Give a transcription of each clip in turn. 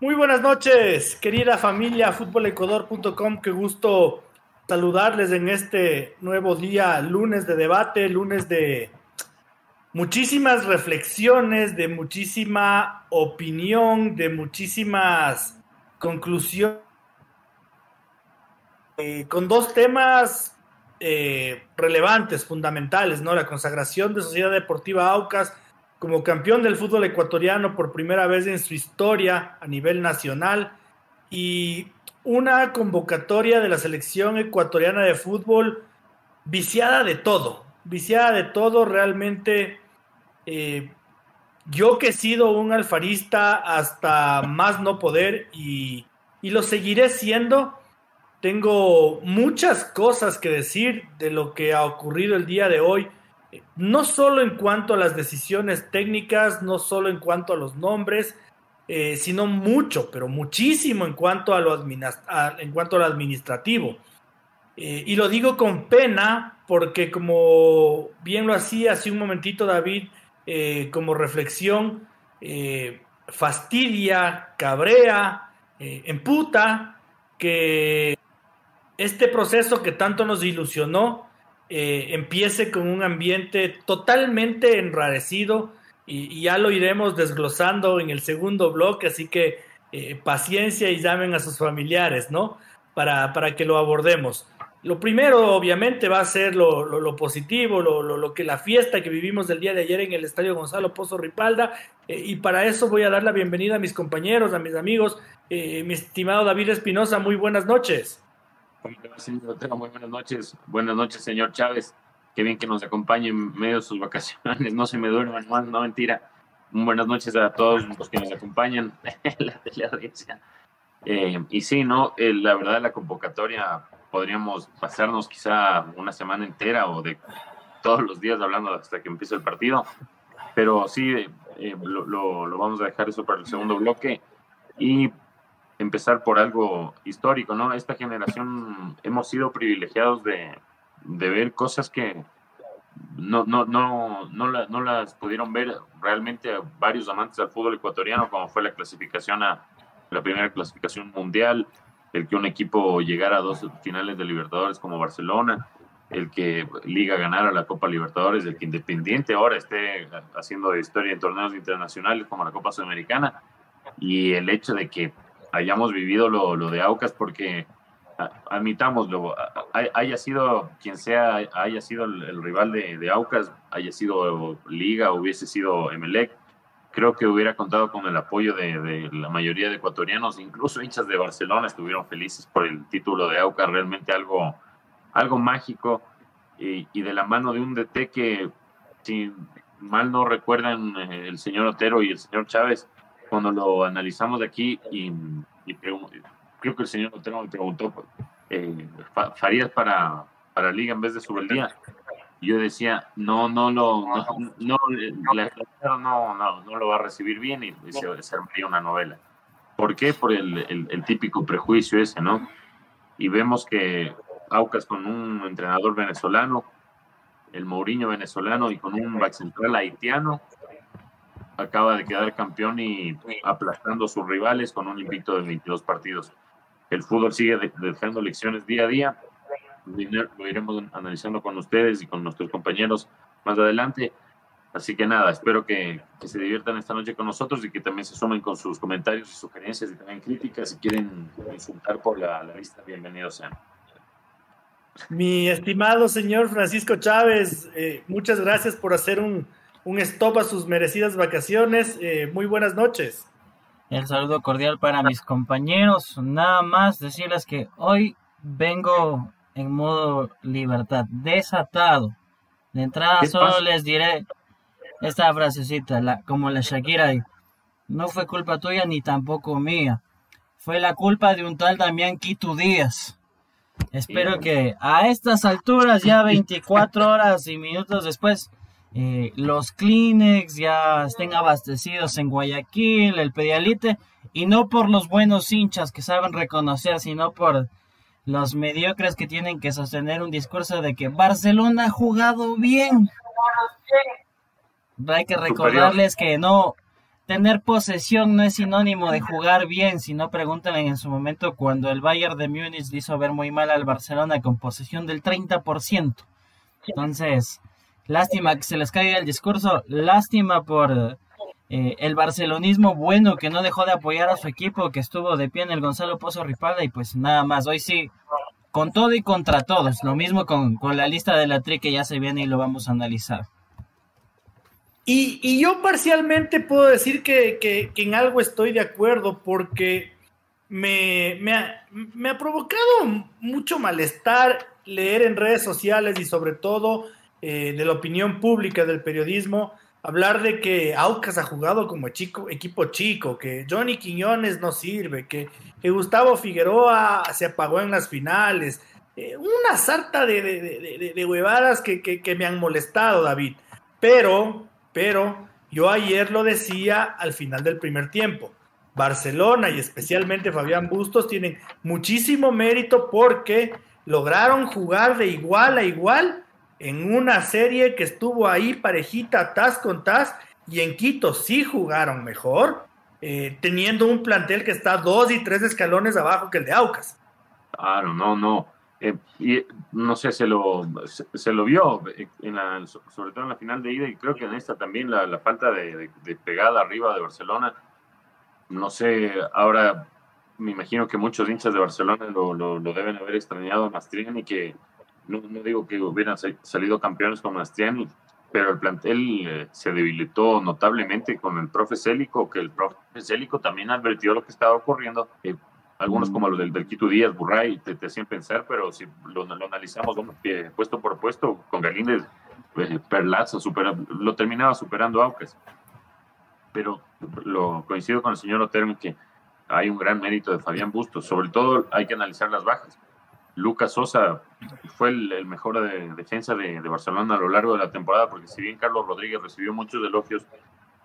Muy buenas noches, querida familia futbolecuador.com. Qué gusto saludarles en este nuevo día, lunes de debate, lunes de muchísimas reflexiones, de muchísima opinión, de muchísimas conclusiones, eh, con dos temas eh, relevantes, fundamentales, ¿no? La consagración de Sociedad Deportiva Aucas como campeón del fútbol ecuatoriano por primera vez en su historia a nivel nacional y una convocatoria de la selección ecuatoriana de fútbol viciada de todo, viciada de todo realmente. Eh, yo que he sido un alfarista hasta más no poder y, y lo seguiré siendo, tengo muchas cosas que decir de lo que ha ocurrido el día de hoy no solo en cuanto a las decisiones técnicas, no solo en cuanto a los nombres, eh, sino mucho, pero muchísimo en cuanto a lo, en cuanto a lo administrativo. Eh, y lo digo con pena porque como bien lo hacía hace un momentito David, eh, como reflexión, fastidia, cabrea, emputa que este proceso que tanto nos ilusionó, eh, empiece con un ambiente totalmente enrarecido y, ya lo iremos desglosando en el segundo bloque, así que eh, paciencia y llamen a sus familiares, ¿no? Para, para, que lo abordemos. Lo primero, obviamente, va a ser lo, positivo, lo, que la fiesta que vivimos el día de ayer en el Estadio Gonzalo Pozo Ripalda, eh, y para eso voy a dar la bienvenida a mis compañeros, a mis amigos, mi estimado David Espinosa, muy buenas noches. Muy buenas noches. Buenas noches, señor Chávez. Qué bien que nos acompañe en medio de sus vacaciones. No se me duerman más, no mentira. Buenas noches a todos los que nos acompañan en la teleaudiencia. Eh, y sí, no, eh, la verdad, la convocatoria podríamos pasarnos quizá una semana entera o de todos los días hablando hasta que empiece el partido. Pero sí, eh, lo, lo, vamos a dejar eso para el segundo bloque. Y empezar por algo histórico, ¿no? Esta generación hemos sido privilegiados de, ver cosas que no, no, no, no, no, las pudieron ver realmente varios amantes del fútbol ecuatoriano, como fue la clasificación a la primera clasificación mundial, el que un equipo llegara a dos finales de Libertadores como Barcelona, el que Liga ganara la Copa Libertadores, el que Independiente ahora esté haciendo historia en torneos internacionales como la Copa Sudamericana, y el hecho de que hayamos vivido lo, lo de Aucas porque admitámoslo, haya sido quien sea, haya sido el, rival de, de, Aucas, haya sido Liga, hubiese sido Emelec, creo que hubiera contado con el apoyo de, de, la mayoría de ecuatorianos, incluso hinchas de Barcelona estuvieron felices por el título de Aucas, realmente algo, algo mágico y, y de la mano de un DT que, si mal no recuerdan, eh, el señor Otero y el señor Chávez, cuando lo analizamos de aquí y, creo que el señor Otero me preguntó, eh, ¿farías para, para Liga en vez de Subeldía? Yo decía, no, no lo, no, no, no, no, no, lo va a recibir bien y se, se armaría una novela. ¿Por qué? Por el, el, típico prejuicio ese, ¿no? Y vemos que Aucas con un entrenador venezolano, el Mourinho venezolano y con un back central haitiano, acaba de quedar campeón y aplastando a sus rivales con un invicto de 22 partidos. El fútbol sigue dejando lecciones día a día. Lo iremos analizando con ustedes y con nuestros compañeros más adelante. Así que nada, espero que, se diviertan esta noche con nosotros y que también se sumen con sus comentarios y sugerencias y también críticas. Si quieren insultar por la, la lista, bienvenidos sean. Mi estimado señor Francisco Chávez, eh, muchas gracias por hacer un, un stop a sus merecidas vacaciones. Eh, muy buenas noches. El saludo cordial para mis compañeros. Nada más decirles que hoy vengo en modo libertad, desatado. De entrada solo les diré esta frasecita, la, como la Shakira no fue culpa tuya ni tampoco mía. Fue la culpa de un tal Damián Quito Díaz. Espero que a estas alturas, ya 24 horas y minutos después, eh, los Kleenex ya estén abastecidos en Guayaquil, el Pedialite, y no por los buenos hinchas que saben reconocer, sino por los mediocres que tienen que sostener un discurso de que Barcelona ha jugado bien. Hay que recordarles que no, tener posesión no es sinónimo de jugar bien, sino pregúntale en su momento cuando el Bayern de Múnich hizo ver muy mal al Barcelona con posesión del 30%. Entonces, lástima que se les caiga el discurso, lástima por eh, el barcelonismo bueno que no dejó de apoyar a su equipo, que estuvo de pie en el Gonzalo Pozo Ripalda y pues nada más, hoy sí, con todo y contra todos, lo mismo con, la lista de la tri que ya se viene y lo vamos a analizar. Y, yo parcialmente puedo decir que, en algo estoy de acuerdo porque me, me ha provocado mucho malestar leer en redes sociales y sobre todo eh, de la opinión pública del periodismo hablar de que Aucas ha jugado como chico, equipo chico, que Johnny Quiñones no sirve, que, Gustavo Figueroa se apagó en las finales. Eh, una sarta de, de, huevadas que, que, me han molestado, David. Pero, pero, yo ayer lo decía al final del primer tiempo. Barcelona y especialmente Fabián Bustos tienen muchísimo mérito porque lograron jugar de igual a igual en una serie que estuvo ahí parejita, tas con tas, y en Quito sí jugaron mejor, eh, teniendo un plantel que está dos y tres escalones abajo que el de Aucas. Claro, no, no. Eh, y no sé, se lo, se, lo vio, en la, sobre todo en la final de ida, y creo que en esta también la, falta de, pegada arriba de Barcelona. No sé, ahora me imagino que muchos hinchas de Barcelona lo, lo, deben haber extrañado a Mastriani, que no, digo que hubieran salido campeones con Mastriani, pero el plantel eh, se debilitó notablemente con el profe Célico, que el profe Célico también advirtió lo que estaba ocurriendo. algunos como los del, del Quito Díaz, Burray, te, te, hacían pensar, pero si lo, analizamos puesto por puesto, con Galíndez, eh, Perlaza, lo terminaba superando Aucas. Pero lo coincido con el señor Otero que hay un gran mérito de Fabián Bustos. Sobre todo hay que analizar las bajas. Lucas Sosa fue el, mejor de, defensa de, Barcelona a lo largo de la temporada, porque si bien Carlos Rodríguez recibió muchos elogios,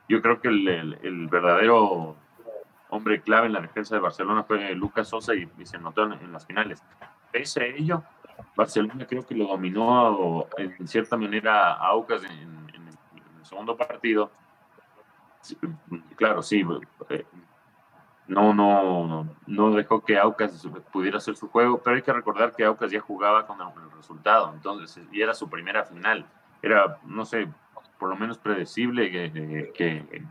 yo creo que el, verdadero hombre clave en la defensa de Barcelona fue Lucas Sosa y, se notó en, las finales. Pese a ello, Barcelona creo que lo dominó en cierta manera a Aucas en, el segundo partido. Claro, sí, eh, no, no, no dejó que Aucas pudiera hacer su juego, pero hay que recordar que Aucas ya jugaba con el resultado, entonces, y era su primera final. Era, no sé, por lo menos predecible que,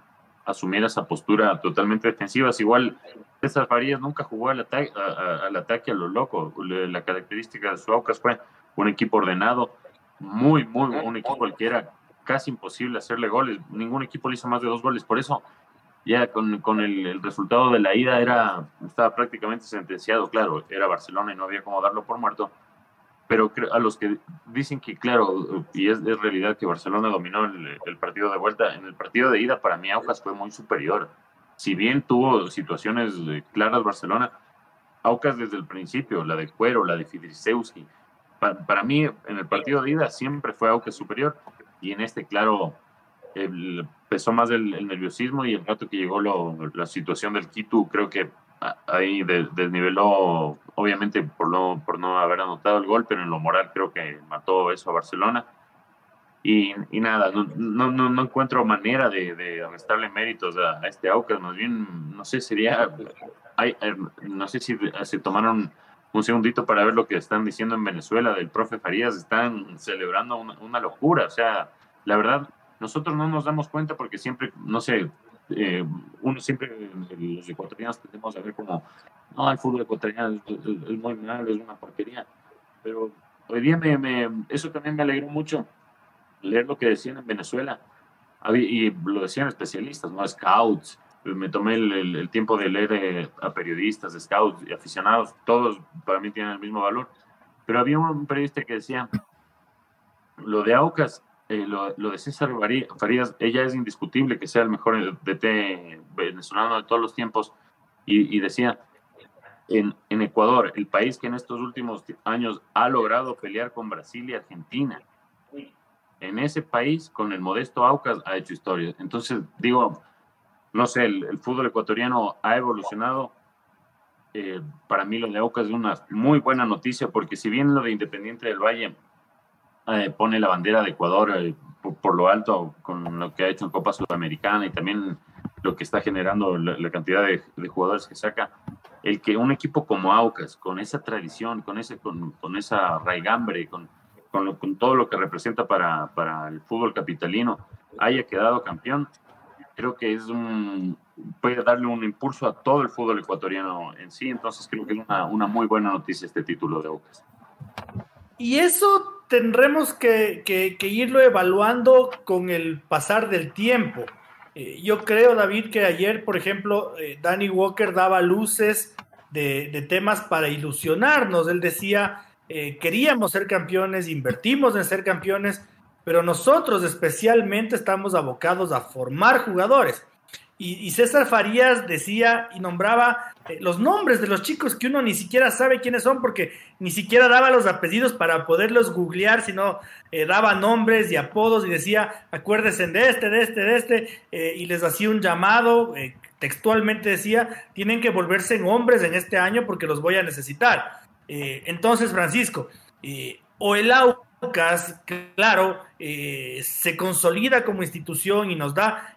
asumiera esa postura totalmente defensiva. igual, César Farías nunca jugó al ataque, al ataque a lo loco. La característica de su Aucas fue un equipo ordenado, muy, muy, un equipo cualquiera, casi imposible hacerle goles. Ningún equipo le hizo más de dos goles. Por eso, ya con, con el, resultado de la ida era, estaba prácticamente sentenciado, claro, era Barcelona y no había cómo darlo por muerto, pero a los que dicen que, claro, y es, es realidad que Barcelona dominó el, el, partido de vuelta, en el partido de ida para mí Aucas fue muy superior. Si bien tuvo situaciones claras Barcelona, Aucas desde el principio, la de Cuero, la de Fidrisewski, para, para mí en el partido de ida siempre fue Aucas superior y en este, claro, el, pesó más el, nerviosismo y el rato que llegó la situación del Quito, creo que ahí desniveló, obviamente por no, por no haber anotado el gol, pero en lo moral creo que mató eso a Barcelona. Y, y nada, no, no, no, encuentro manera de, de restarle méritos a, este Aucas, más bien, no sé, sería, hay, eh, no sé si se tomaron un segundito para ver lo que están diciendo en Venezuela del profe Farías, están celebrando una, una locura, o sea, la verdad, nosotros no nos damos cuenta porque siempre, no sé, eh, uno siempre, los ecuatorianos tenemos a ver como, no, el fútbol ecuatoriano es, muy malo, es una porquería. Pero hoy día me, eso también me alegró mucho, leer lo que decían en Venezuela. Y lo decían especialistas, ¿no? Scouts. Me tomé el, tiempo de leer eh, a periodistas, scouts y aficionados. Todos para mí tienen el mismo valor. Pero había un periodista que decía, lo de Aucas eh, lo, de César Farías, ella es indiscutible que sea el mejor DT venezolano de todos los tiempos. Y, decía, en, en, Ecuador, el país que en estos últimos años ha logrado pelear con Brasil y Argentina, en ese país, con el modesto Aucas, ha hecho historia. Entonces, digo, no sé, el, fútbol ecuatoriano ha evolucionado. Eh, para mí lo de Aucas es una muy buena noticia porque si bien lo de Independiente del Valle eh, pone la bandera de Ecuador eh, por, lo alto con lo que ha hecho en Copa Sudamericana y también lo que está generando la, cantidad de, jugadores que saca, el que un equipo como Aucas, con esa tradición, con, ese, con, esa raigambre, con, con, con, todo lo que representa para, para el fútbol capitalino, haya quedado campeón, creo que es un, puede darle un impulso a todo el fútbol ecuatoriano en sí, entonces creo que es una, una muy buena noticia este título de Aucas. Y eso tendremos que, irlo evaluando con el pasar del tiempo. Eh, yo creo, David, que ayer, por ejemplo, eh, Danny Walker daba luces de, de, temas para ilusionarnos. Él decía, eh, queríamos ser campeones, invertimos en ser campeones, pero nosotros especialmente estamos abocados a formar jugadores. Y, César Farías decía y nombraba eh, los nombres de los chicos que uno ni siquiera sabe quiénes son porque ni siquiera daba los apellidos para poderlos googlear, sino eh, daba nombres y apodos y decía, acuérdense de este, de este, de este, eh, y les hacía un llamado, textualmente decía, tienen que volverse en hombres en este año porque los voy a necesitar. entonces, Francisco, o el Aucas, claro, se consolida como institución y nos da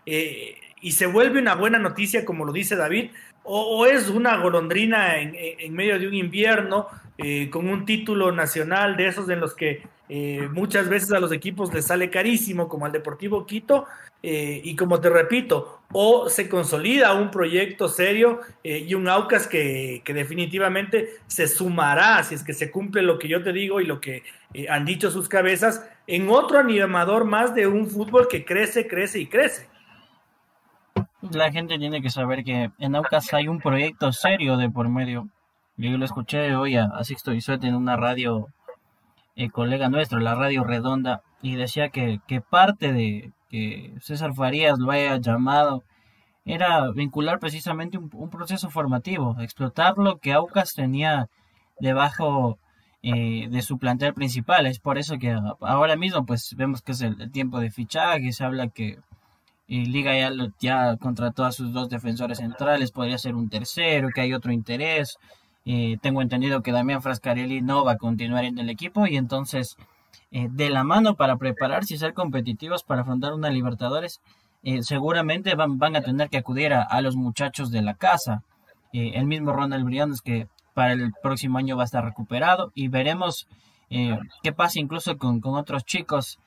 y se vuelve una buena noticia, como lo dice David, o, es una golondrina en, medio de un invierno eh, con un título nacional de esos en los que eh, muchas veces a los equipos les sale carísimo, como al Deportivo Quito, eh, y como te repito, o se consolida un proyecto serio y un Aucas que, que, definitivamente se sumará, si es que se cumple lo que yo te digo y lo que han dicho sus cabezas, en otro animador más de un fútbol que crece, crece y crece la gente tiene que saber que en Aucas hay un proyecto serio de por medio. Yo lo escuché hoy a, Sixto Bisuete en una radio, el eh, colega nuestro, la radio redonda, y decía que, que parte de que César Farías lo haya llamado era vincular precisamente un, proceso formativo, explotar lo que Aucas tenía debajo eh, de su plantel principal. Es por eso que ahora mismo pues vemos que es el tiempo de fichaje, se habla que y Liga ya, ya contrató a sus dos defensores centrales, podría ser un tercero, que hay otro interés. Eh, tengo entendido que Damián Frascarelli no va a continuar en el equipo y entonces eh, de la mano para prepararse y ser competitivos para afrontar una Libertadores, eh, seguramente van, van, a tener que acudir a, los muchachos de la casa. el mismo Ronald Briones que para el próximo año va a estar recuperado y veremos qué pasa incluso con, con otros chicos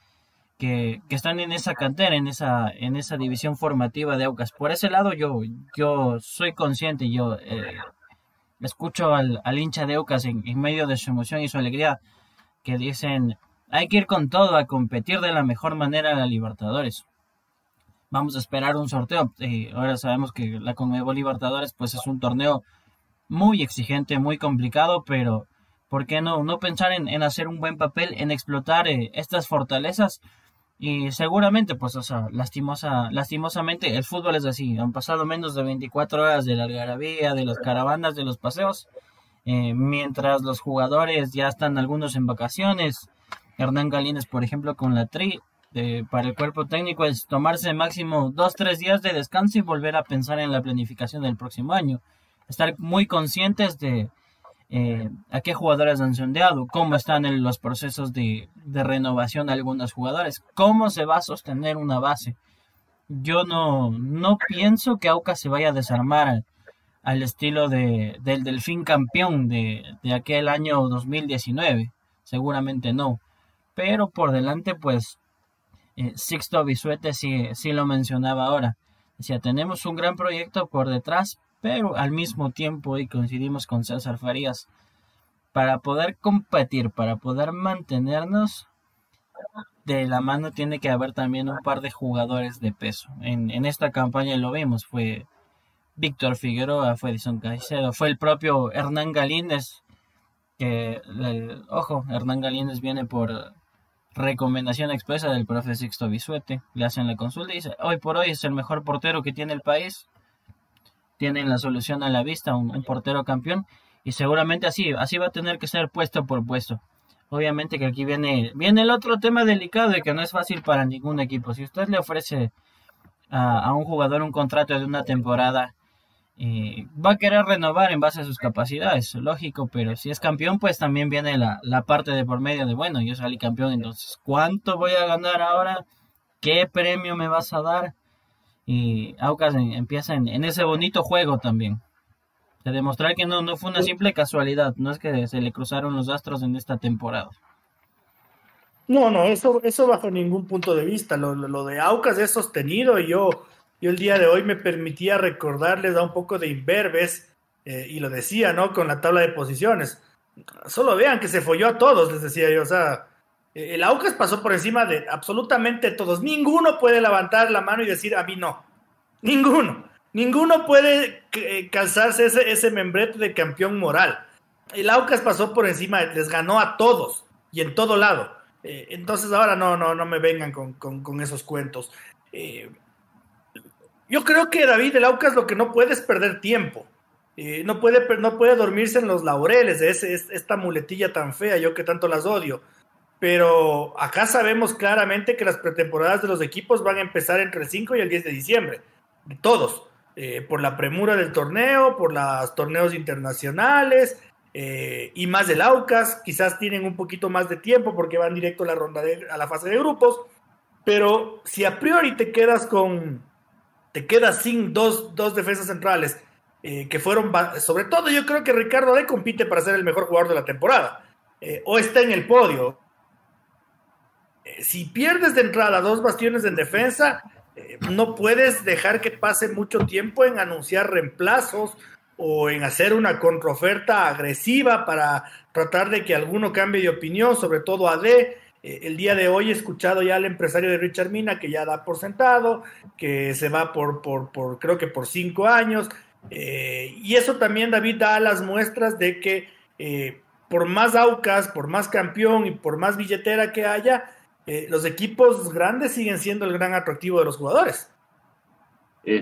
que, están en esa cantera, en esa, en esa división formativa de Aucas. Por ese lado yo, yo soy consciente, yo eh, escucho al, hincha de Aucas en, medio de su emoción y su alegría que dicen hay que ir con todo a competir de la mejor manera a la Libertadores. Vamos a esperar un sorteo. Eh, ahora sabemos que la Conmebol Libertadores pues es un torneo muy exigente, muy complicado, pero ¿por qué no, no pensar en, hacer un buen papel, en explotar eh, estas fortalezas y seguramente, pues, o sea, lastimosa, lastimosamente, el fútbol es así. Han pasado menos de 24 horas de la algarabía, de las caravanas, de los paseos. Eh, mientras los jugadores ya están algunos en vacaciones. Hernán Galínez, por ejemplo, con la tri, para el cuerpo técnico es tomarse máximo dos, tres días de descanso y volver a pensar en la planificación del próximo año. Estar muy conscientes de, eh, a qué jugadores han sondeado, cómo están en los procesos de, renovación de algunos jugadores, cómo se va a sostener una base. Yo no, no pienso que Aucas se vaya a desarmar al, estilo de, del Delfín campeón de, aquel año 2019. Seguramente no. Pero por delante, pues, eh, Sixto Bisuete sí, sí lo mencionaba ahora. Decía, tenemos un gran proyecto por detrás, pero al mismo tiempo, y coincidimos con César Farías, para poder competir, para poder mantenernos de la mano tiene que haber también un par de jugadores de peso. En, en esta campaña lo vimos, fue Víctor Figueroa, fue Edison Caicedo, fue el propio Hernán Galíndez, que, ojo, Hernán Galíndez viene por, recomendación expresa del profe Sixto Bisuete. Le hacen la consulta y dice, hoy por hoy es el mejor portero que tiene el país. Tienen la solución a la vista, un, portero campeón. Y seguramente así, así va a tener que ser puesto por puesto. Obviamente que aquí viene, viene el otro tema delicado y que no es fácil para ningún equipo. Si usted le ofrece a, un jugador un contrato de una temporada va a querer renovar en base a sus capacidades, lógico, pero si es campeón, pues también viene la, parte de por medio de, bueno, yo salí campeón, entonces, ¿cuánto voy a ganar ahora? ¿Qué premio me vas a dar? Y Aucas empieza en, ese bonito juego también. De demostrar que no, no fue una simple casualidad, no es que se le cruzaron los astros en esta temporada. No, no, eso, eso bajo ningún punto de vista. Lo, lo de Aucas es sostenido y yo yo el día de hoy me permitía recordarles a un poco de imberbes, eh, y lo decía, ¿no? Con la tabla de posiciones. Solo vean que se folló a todos, les decía yo. O sea, el Aucas pasó por encima de absolutamente todos. Ninguno puede levantar la mano y decir a mí no. Ninguno. Ninguno puede eh, calzarse ese, membrete de campeón moral. El Aucas pasó por encima, les ganó a todos y en todo lado. Eh, entonces ahora no, no, no me vengan con, esos cuentos. Yo creo que David el Aucas lo que no puede es perder tiempo. Eh, no, puede, no puede dormirse en los laureles de ese, esta muletilla tan fea, yo que tanto las odio. Pero acá sabemos claramente que las pretemporadas de los equipos van a empezar entre el 5 y el 10 de diciembre. Todos. Eh, por la premura del torneo, por los torneos internacionales eh, y más del Aucas. Quizás tienen un poquito más de tiempo porque van directo a la ronda a la fase de grupos. Pero si a priori te quedas con, te quedas sin dos, dos defensas centrales eh, que fueron, sobre todo yo creo que Ricardo de compite para ser el mejor jugador de la temporada, o está en el podio. Eh, si pierdes de entrada dos bastiones en defensa, no puedes dejar que pase mucho tiempo en anunciar reemplazos o en hacer una contraoferta agresiva para tratar de que alguno cambie de opinión, sobre todo a D eh, el día de hoy he escuchado ya al empresario de Richard Mina que ya da por sentado, que se va por, por, por creo que por cinco años. Eh, y eso también, David, da las muestras de que eh, por más Aucas, por más campeón y por más billetera que haya, los equipos grandes siguen siendo el gran atractivo de los jugadores.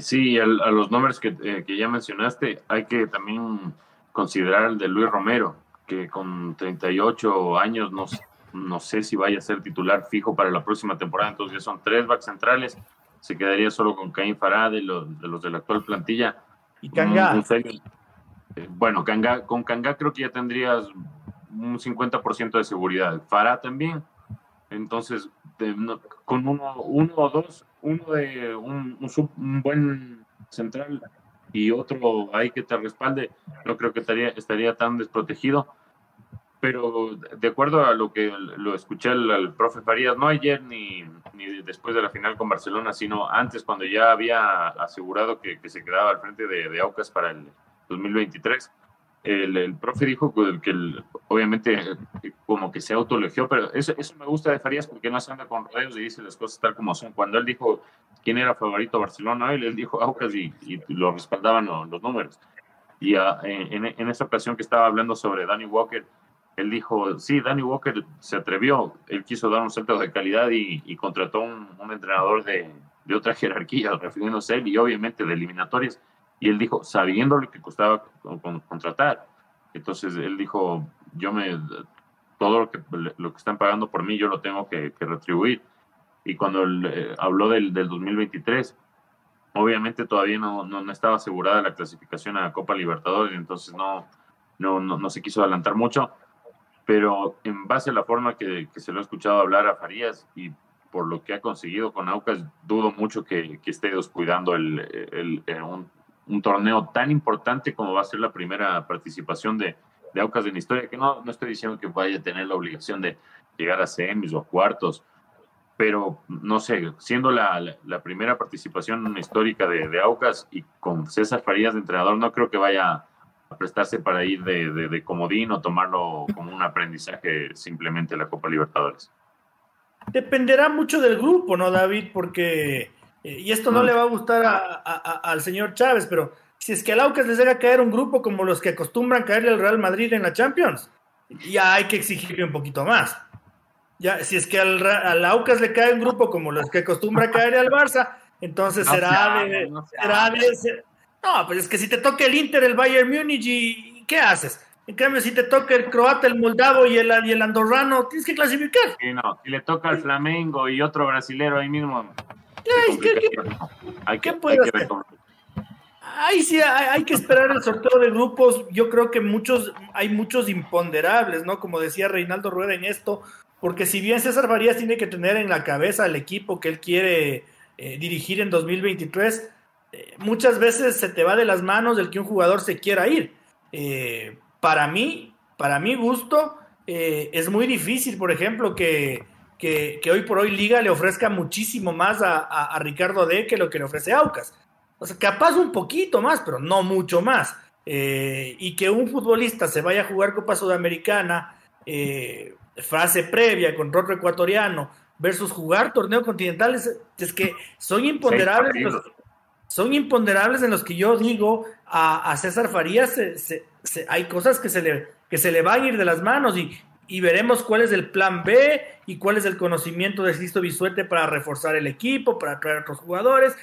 sí, a, los nombres que, que, ya mencionaste, hay que también considerar el de Luis Romero, que con 38 años nos no sé si vaya a ser titular fijo para la próxima temporada, entonces ya son tres backs centrales, se quedaría solo con Caín Fará de los de, los de la actual plantilla. Y Kanga. Eh, bueno, con Kanga creo que ya tendrías un 50% de seguridad. Fará también. Entonces, con uno, uno o dos, uno de un, un, buen central y otro ahí que te respalde, no creo que estaría, estaría tan desprotegido. Pero de acuerdo a lo que lo escuché al, profe Farías, no ayer ni, ni, después de la final con Barcelona, sino antes, cuando ya había asegurado que, que se quedaba al frente de, de, Aucas para el 2023, el, profe dijo que, obviamente como que se autolegió, pero eso, eso me gusta de Farías porque no se anda con rodeos y dice las cosas tal como son. Cuando él dijo quién era favorito Barcelona, él, él dijo Aucas y, y lo respaldaban los, los números. Y ah, en, en, esa ocasión que estaba hablando sobre Danny Walker, él dijo, sí, Danny Walker se atrevió, él quiso dar un salto de calidad y, contrató un, un entrenador de, de, otra jerarquía, refiriéndose a él y obviamente de eliminatorias, y él dijo, sabiendo lo que costaba contratar. Entonces él dijo, yo me, todo lo que, lo que están pagando por mí, yo lo tengo que, retribuir. Y cuando él, eh, habló del, del 2023, obviamente todavía no, no, no, estaba asegurada la clasificación a Copa Libertadores, entonces no, no, no, no se quiso adelantar mucho pero en base a la forma que, se lo he escuchado hablar a Farías y por lo que ha conseguido con Aucas, dudo mucho que, esté descuidando el, un, torneo tan importante como va a ser la primera participación de, de Aucas en la historia, que no, no estoy diciendo que vaya a tener la obligación de llegar a semis o cuartos, pero no sé, siendo la, la, primera participación histórica de, de, Aucas y con César Farías de entrenador, no creo que vaya prestarse para ir de, de, comodín o tomarlo como un aprendizaje simplemente la Copa Libertadores? Dependerá mucho del grupo, ¿no, David? Porque, y esto no, le va a gustar al señor Chávez, pero si es que al Aucas les llega caer un grupo como los que acostumbran caerle al Real Madrid en la Champions, ya hay que exigirle un poquito más. Ya, si es que al, al Aucas le cae un grupo como los que acostumbra caer al Barça, entonces será, de, será de, No, pues es que si te toca el Inter, el Bayern Múnich, ¿y qué haces? En cambio, si te toca el croata, el moldavo y el, y el andorrano, tienes que clasificar. Sí, no, si le toca el Flamengo y otro brasilero ahí mismo. Ay, ¿qué, qué, hay que, hay que ver Ay, sí, hay, que esperar el sorteo de grupos. Yo creo que muchos, hay muchos imponderables, ¿no? Como decía Reinaldo Rueda en esto, porque si bien César Farías tiene que tener en la cabeza el equipo que él quiere eh, dirigir en 2023, eh, muchas veces se te va de las manos el que un jugador se quiera ir. Eh, para mí, para mi gusto, es muy difícil, por ejemplo, que, que, hoy por hoy Liga le ofrezca muchísimo más a, a, Ricardo D que lo que le ofrece Aucas. O sea, capaz un poquito más, pero no mucho más. y que un futbolista se vaya a jugar Copa Sudamericana, fase previa contra otro ecuatoriano, versus jugar torneo continental, es, que son imponderables. son imponderables en los que yo digo a, César Farías, hay cosas que se, le, que se le van a ir de las manos y, y veremos cuál es el plan B y cuál es el conocimiento de Sisto Bisuete para reforzar el equipo, para traer otros jugadores.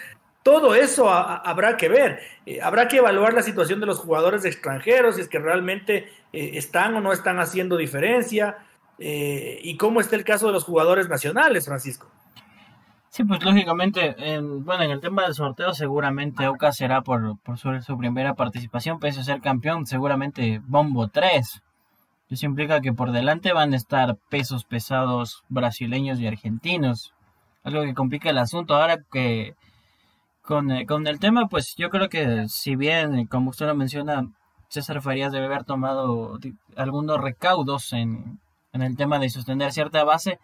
Todo eso habrá que ver. Eh, habrá que evaluar la situación de los jugadores extranjeros, si es que realmente eh, están o no están haciendo diferencia. Eh, y cómo está el caso de los jugadores nacionales, Francisco. Sí, pues lógicamente, en, bueno, en el tema del sorteo seguramente Oca será por, por su, su, primera participación, pese a ser campeón, seguramente Bombo 3. Eso implica que por delante van a estar pesos pesados brasileños y argentinos. Algo que complica el asunto. Ahora que con, eh, con el tema, pues yo creo que si bien, como usted lo menciona, César Farías debe haber tomado algunos recaudos en, en el tema de sostener cierta base,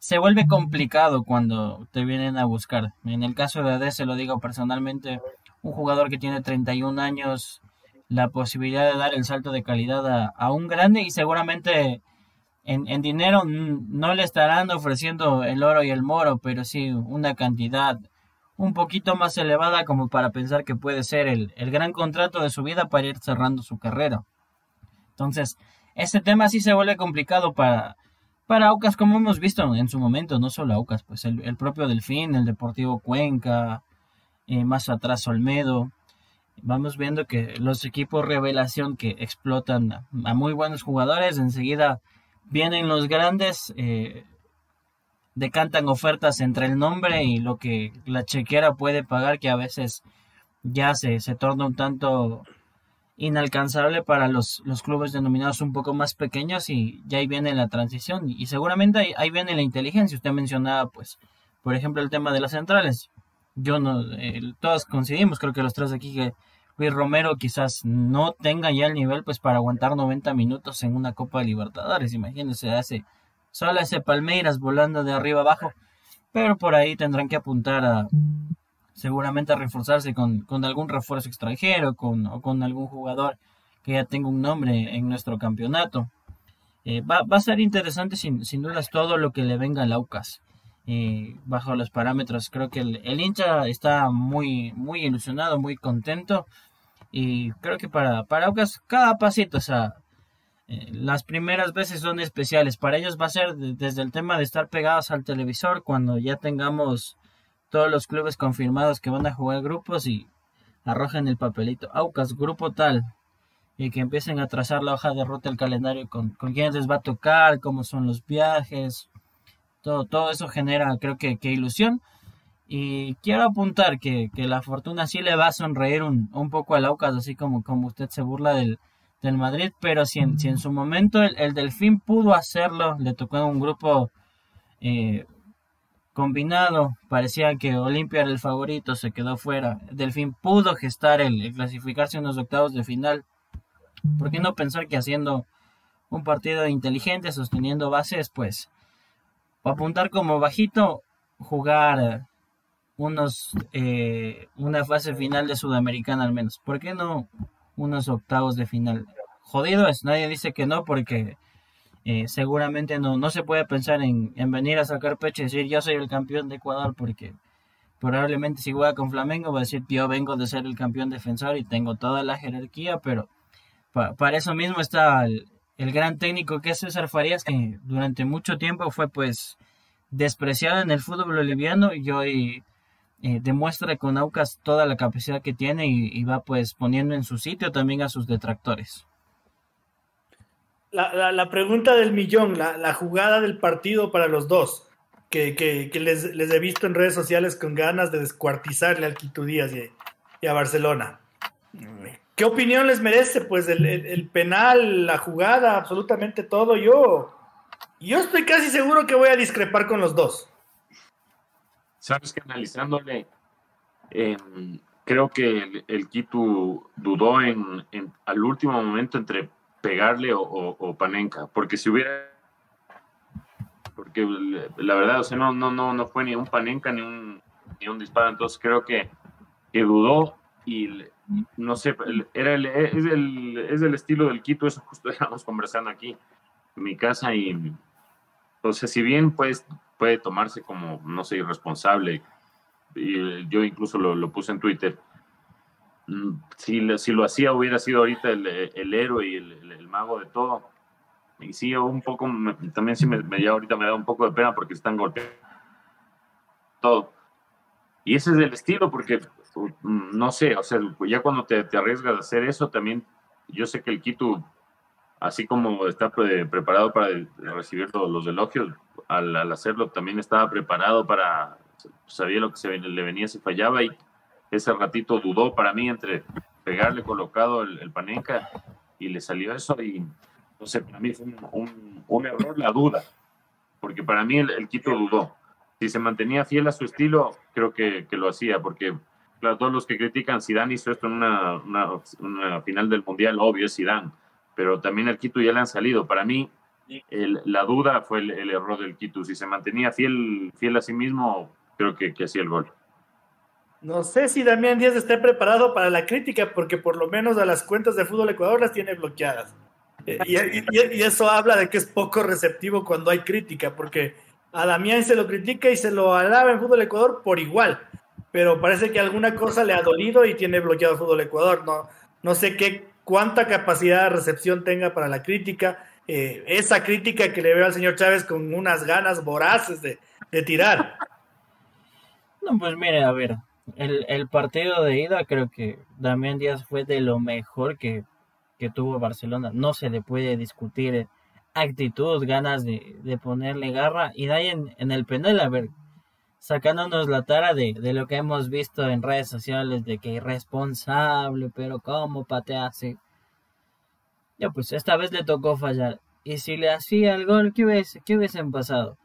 se vuelve complicado cuando te vienen a buscar. En el caso de AD, se lo digo personalmente, un jugador que tiene 31 años, la posibilidad de dar el salto de calidad a, un grande y seguramente en, dinero no le estarán ofreciendo el oro y el moro, pero sí una cantidad un poquito más elevada como para pensar que puede ser el, el gran contrato de su vida para ir cerrando su carrera. Entonces, este tema sí se vuelve complicado para, para Aucas, como hemos visto en su momento, no solo Aucas, pues el, propio Delfín, el Deportivo Cuenca, eh, más atrás Olmedo. Vamos viendo que los equipos revelación que explotan a, muy buenos jugadores, enseguida vienen los grandes, eh, decantan ofertas entre el nombre y lo que la chequera puede pagar, que a veces ya se, se torna un tanto inalcanzable para los, los clubes denominados un poco más pequeños y ya ahí viene la transición y seguramente ahí, viene la inteligencia. Usted mencionaba, pues, por ejemplo, el tema de las centrales. Yo no, todos coincidimos, creo que los tres aquí, que Luis Romero quizás no tenga ya el nivel pues para aguantar 90 minutos en una Copa de Libertadores. Imagínense, hace solo ese Palmeiras volando de arriba abajo, pero por ahí tendrán que apuntar a seguramente a reforzarse con, algún refuerzo extranjero o con algún jugador que ya tenga un nombre en nuestro campeonato. Eh, va, a ser interesante sin, sin, dudas todo lo que le venga al Aucas. Eh, bajo los parámetros, creo que el, hincha está muy, muy ilusionado, muy contento. Y creo que para, para cada pasito, o sea, eh, las primeras veces son especiales. Para ellos va a ser desde el tema de estar pegados al televisor cuando ya tengamos todos los clubes confirmados que van a jugar grupos y arrojen el papelito. Aucas, grupo tal. Y que empiecen a trazar la hoja de ruta, el calendario con, con quiénes les va a tocar, cómo son los viajes. Todo, todo eso genera, creo que, que ilusión. Y quiero apuntar que, que, la fortuna sí le va a sonreír un, un poco al Aucas, así como, como usted se burla del, del Madrid. Pero si en, si en su momento el, el Delfín pudo hacerlo, le tocó en un grupo eh, combinado. Parecía que Olimpia era el favorito, se quedó fuera. Delfín pudo gestar el, clasificarse en los octavos de final. ¿Por qué no pensar que haciendo un partido inteligente, sosteniendo bases, pues apuntar como bajito, jugar unos eh, una fase final de Sudamericana al menos? ¿Por qué no unos octavos de final? Jodido es, nadie dice que no porque eh, seguramente no, no se puede pensar en, venir a sacar pecho y decir yo soy el campeón de Ecuador porque probablemente si juega con Flamengo va a decir yo vengo de ser el campeón defensor y tengo toda la jerarquía, pero para eso mismo está el, el gran técnico que es César Farías, que durante mucho tiempo fue pues despreciado en el fútbol boliviano y hoy eh, demuestra con Aucas toda la capacidad que tiene y, va pues poniendo en su sitio también a sus detractores. La, pregunta del millón, la, jugada del partido para los dos, que, les, he visto en redes sociales con ganas de descuartizarle al Quito y, a Barcelona. ¿Qué opinión les merece? Pues el, penal, la jugada, absolutamente todo. Yo, yo estoy casi seguro que voy a discrepar con los dos. Sabes que analizándole, em, creo que el, Quito dudó en, al último momento entre pegarle o, Panenka, porque si hubiera porque la verdad, o sea, no, no, no, no fue ni un Panenka ni un, ni un disparo, entonces creo que, que dudó y no sé, era el, es, el, es el estilo del Quito, eso justo estábamos conversando aquí en mi casa y entonces si bien pues puede tomarse como, no sé, irresponsable. Y yo incluso lo, puse en Twitter. Mm, si, si, lo hacía, hubiera sido ahorita el, el héroe y el, mago de todo. Y sí, un poco, también sí me, me, ahorita me da un poco de pena porque están golpeando todo. Y ese es el estilo, porque mm, no sé, o sea, ya cuando te, te arriesgas a hacer eso, también yo sé que el Quito, así como está preparado para recibir todos los elogios, al, hacerlo también estaba preparado para, sabía lo que se le venía si fallaba y ese ratito dudó para mí entre pegarle colocado el, el panenca y le salió eso y sé, para mí fue un, un, error la duda, porque para mí el, Quito dudó. Si se mantenía fiel a su estilo, creo que, que lo hacía, porque claro, todos los que critican, Zidane hizo esto en una, una, una final del Mundial, obvio es Zidane, pero también el Quito ya le han salido. Para mí, la duda fue el, error del Quito. Si se mantenía fiel, fiel a sí mismo, creo que, que hacía el gol. No sé si Damián Díaz esté preparado para la crítica, porque por lo menos a las cuentas de Fútbol Ecuador las tiene bloqueadas. Eh, y, eso habla de que es poco receptivo cuando hay crítica, porque a Damián se lo critica y se lo alaba en Fútbol Ecuador por igual, pero parece que alguna cosa le ha dolido y tiene bloqueado Fútbol Ecuador. No, no sé qué, cuánta capacidad de recepción tenga para la crítica eh, esa crítica que le veo al señor Chávez con unas ganas voraces de, tirar. No, pues mire, a ver, el, partido de ida creo que Damián Díaz fue de lo mejor que, tuvo Barcelona. No se le puede discutir actitud, ganas de, ponerle garra. Y de ahí en, el penal, a ver, sacándonos la tara de, de, lo que hemos visto en redes sociales, de que irresponsable, pero cómo patea así. Ya pues esta vez le tocó fallar. Y si le hacía el gol, ¿qué, hubiese, qué hubiesen pasado?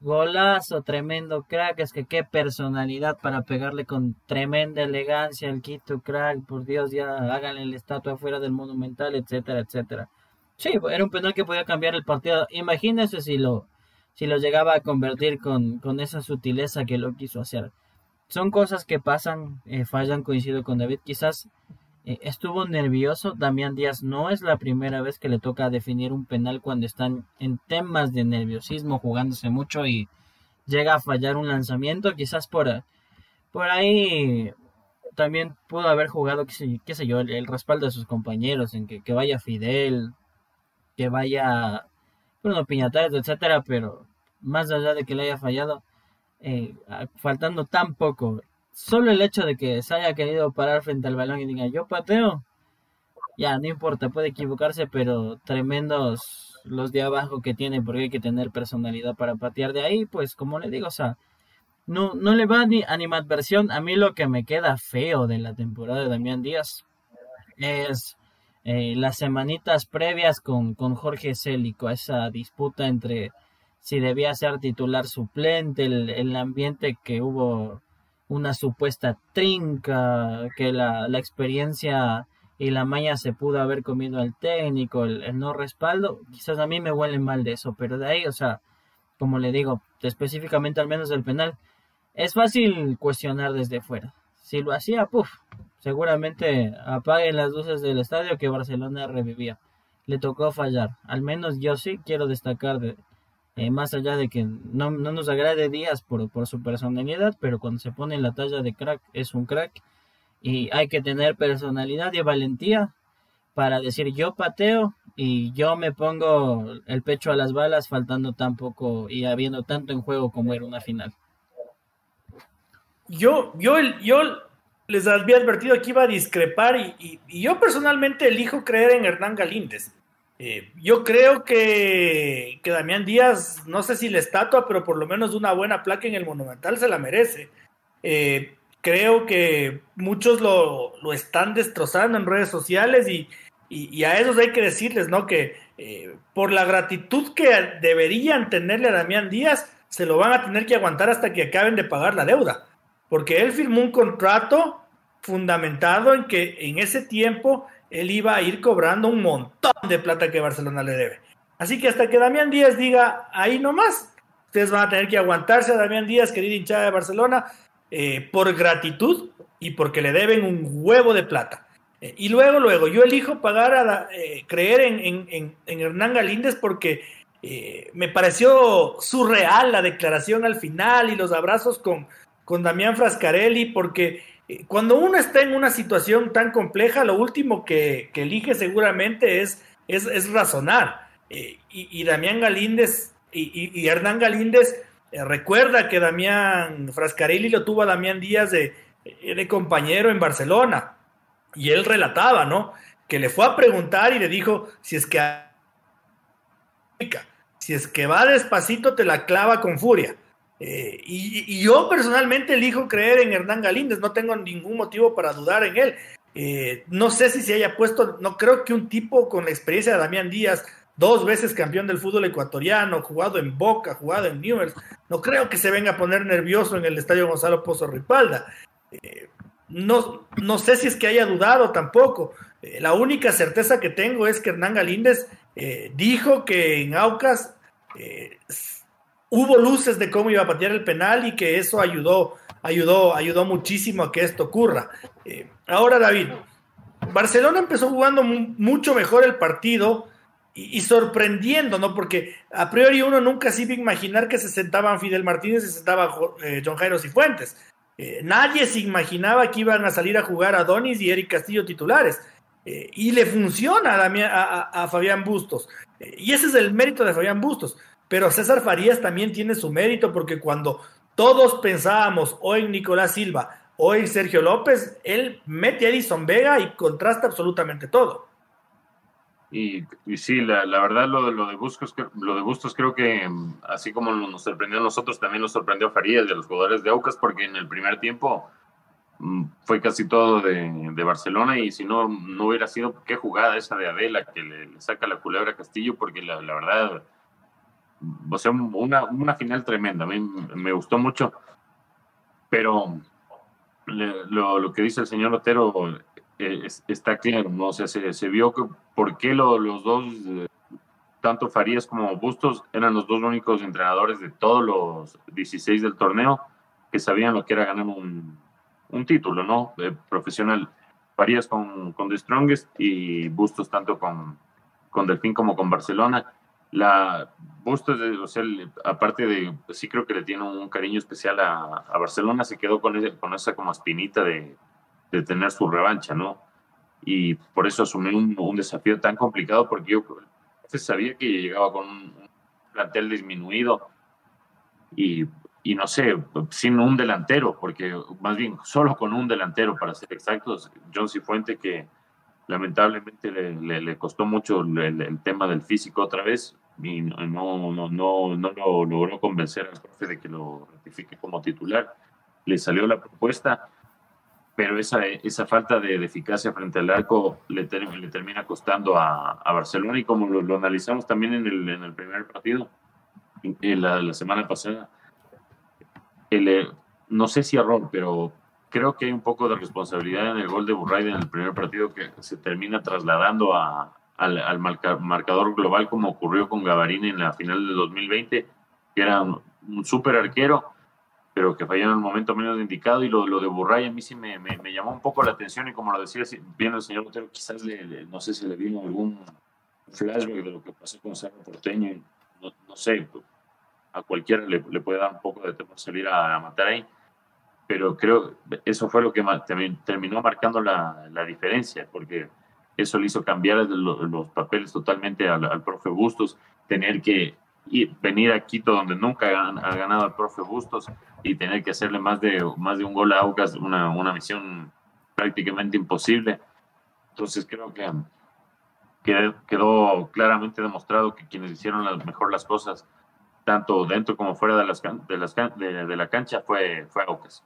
Golazo, tremendo crack, es que qué personalidad para pegarle con tremenda elegancia al Quito crack, por Dios, ya háganle el estatua afuera del monumental, etcétera, etcétera. Sí, era un penal que podía cambiar el partido. Imagínese si lo, si lo llegaba a convertir con, con esa sutileza que lo quiso hacer. Son cosas que pasan, eh, fallan, coincido con David. Quizás eh, estuvo nervioso. Damián Díaz no es la primera vez que le toca definir un penal cuando están en temas de nerviosismo, jugándose mucho y llega a fallar un lanzamiento. Quizás por, por ahí también pudo haber jugado, qué sé, yo, el, respaldo de sus compañeros, en que, que vaya Fidel, que vaya Bruno Piñatares, etcétera, pero más allá de que le haya fallado, eh, faltando tan poco solo el hecho de que se haya querido parar frente al balón y diga yo pateo, ya no importa, puede equivocarse, pero tremendos los de abajo que tiene, porque hay que tener personalidad para patear de ahí, pues como le digo, o sea, no, no le va ni animadversión. A mí lo que me queda feo de la temporada de Damián Díaz es eh, las semanitas previas con, con Jorge Célico, esa disputa entre si debía ser titular suplente, el, el ambiente que hubo una supuesta trinca, que la, la experiencia y la maña se pudo haber comido al técnico, el, no respaldo, quizás a mí me huele mal de eso, pero de ahí, o sea, como le digo, específicamente al menos el penal, es fácil cuestionar desde fuera. Si lo hacía, puff, seguramente apaguen las luces del estadio que Barcelona revivía. Le tocó fallar, al menos yo sí quiero destacar de, eh, más allá de que no, nos agrade Díaz por, por, su personalidad, pero cuando se pone en la talla de crack es un crack y hay que tener personalidad y valentía para decir yo pateo Y yo me pongo el pecho a las balas faltando tan poco y habiendo tanto en juego como era una final. Yo, yo, yo les había advertido que iba a discrepar y, yo personalmente elijo creer en Hernán Galíndez. Eh, yo creo que, que, Damián Díaz, no sé si la estatua, pero por lo menos una buena placa en el Monumental se la merece. Eh, creo que muchos lo, lo, están destrozando en redes sociales y, y, a esos hay que decirles, ¿no? Que eh, por la gratitud que deberían tenerle a Damián Díaz, se lo van a tener que aguantar hasta que acaben de pagar la deuda porque él firmó un contrato fundamentado en que en ese tiempo él iba a ir cobrando un montón de plata que Barcelona le debe. Así que hasta que Damián Díaz diga, ahí nomás, ustedes van a tener que aguantarse a Damián Díaz, querido hinchada de Barcelona, eh, por gratitud y porque le deben un huevo de plata. Eh, y luego, luego, yo elijo pagar a eh, creer en, en, Hernán Galíndez porque me pareció surreal la declaración al final y los abrazos con, con Damián Frascarelli, porque eh, cuando uno está en una situación tan compleja, lo último que, elige seguramente es, razonar. Eh, y, Damián Galíndez y, Hernán Galíndez eh, recuerda que Damián Frascarelli lo tuvo a Damián Díaz de, de compañero en Barcelona. Y él relataba, ¿no? Que le fue a preguntar y le dijo, si es que si es que va despacito te la clava con furia. Eh, y, yo personalmente elijo creer en Hernán Galíndez, no tengo ningún motivo para dudar en él. Eh, no sé si se haya puesto, no creo que un tipo con la experiencia de Damián Díaz, dos veces campeón del fútbol ecuatoriano, jugado en Boca, jugado en Newell's, no creo que se venga a poner nervioso en el estadio Gonzalo Pozo Ripalda. Eh, no, no sé si es que haya dudado tampoco. la única certeza que tengo es que Hernán Galíndez dijo que en Aucas hubo luces de cómo iba a patear el penal y que eso ayudó, ayudó, ayudó muchísimo a que esto ocurra. Eh, ahora, David, Barcelona empezó jugando mucho mejor el partido y, sorprendiendo, ¿no? Porque a priori uno nunca se iba a imaginar que se sentaban Fidel Martínez y se sentaba eh, John Jairo Cifuentes. Eh, nadie se imaginaba que iban a salir a jugar a Donis y Eric Castillo titulares. y le funciona a Fabián Bustos. y ese es el mérito de Fabián Bustos. Pero César Farías también tiene su mérito porque cuando todos pensábamos o en Nicolás Silva o en Sergio López, él mete a Edison Vega y contrasta absolutamente todo. Y, sí, la, verdad lo, de Bustos, lo de creo que así como nos sorprendió a nosotros, también nos sorprendió a Farías a los jugadores de Aucas porque en el primer tiempo mm, fue casi todo de, Barcelona y si no, no hubiera sido qué jugada esa de Adela que le, saca la culebra a Castillo porque la, la verdad o sea, una, una final tremenda. A mí me gustó mucho, pero lo, lo, que dice el señor Otero eh, está claro, ¿no? O sea, se, se vio que por qué los dos, eh, tanto Farías como Bustos, eran los dos únicos entrenadores de todos los 16 del torneo que sabían lo que era ganar un, un título, ¿no? Eh, profesional. Farías con, con The Strongest y Bustos tanto con, con Delfín como con Barcelona la Bustos, o sea, aparte de, sí creo que le tiene un cariño especial a, Barcelona, se quedó con, ese, con esa como espinita de, tener su revancha, ¿no? Y por eso asumió un, desafío tan complicado, porque yo sabía que llegaba con un, plantel disminuido y, no sé, sin un delantero, porque más bien solo con un delantero, para ser exactos, John Cifuente que lamentablemente le, le, costó mucho el, tema del físico otra vez, y no, no, no, no lo logró convencer al profe de que lo ratifique como titular. Le salió la propuesta, pero esa, esa falta de, eficacia frente al arco le, le termina costando a, a, Barcelona y como lo, analizamos también en el, en el primer partido, en la, semana pasada, el, eh, no sé si error, pero creo que hay un poco de responsabilidad en el gol de Burrayda en el primer partido que se termina trasladando a, al, marcador global como ocurrió con Gavarini en la final de 2020, que era un, súper arquero, pero que falló en el momento menos indicado. Y lo, lo de Burray a mí sí me, me, llamó un poco la atención y como lo decía bien el señor Otero, quizás le, no sé si le vino algún flashback de lo que pasó con Cerro Porteño. No, no sé, a cualquiera le, le, puede dar un poco de temor salir a, matar ahí. Pero creo eso fue lo que también terminó marcando la, la diferencia, porque eso le hizo cambiar los, papeles totalmente al, profe Bustos, tener que ir, venir a Quito donde nunca ha, ganado el profe Bustos y tener que hacerle más de, más de un gol a Aucas, una, una misión prácticamente imposible. Entonces creo que quedó, claramente demostrado que quienes hicieron las, mejor las cosas, tanto dentro como fuera de, las, de, la cancha, fue, fue Aucas.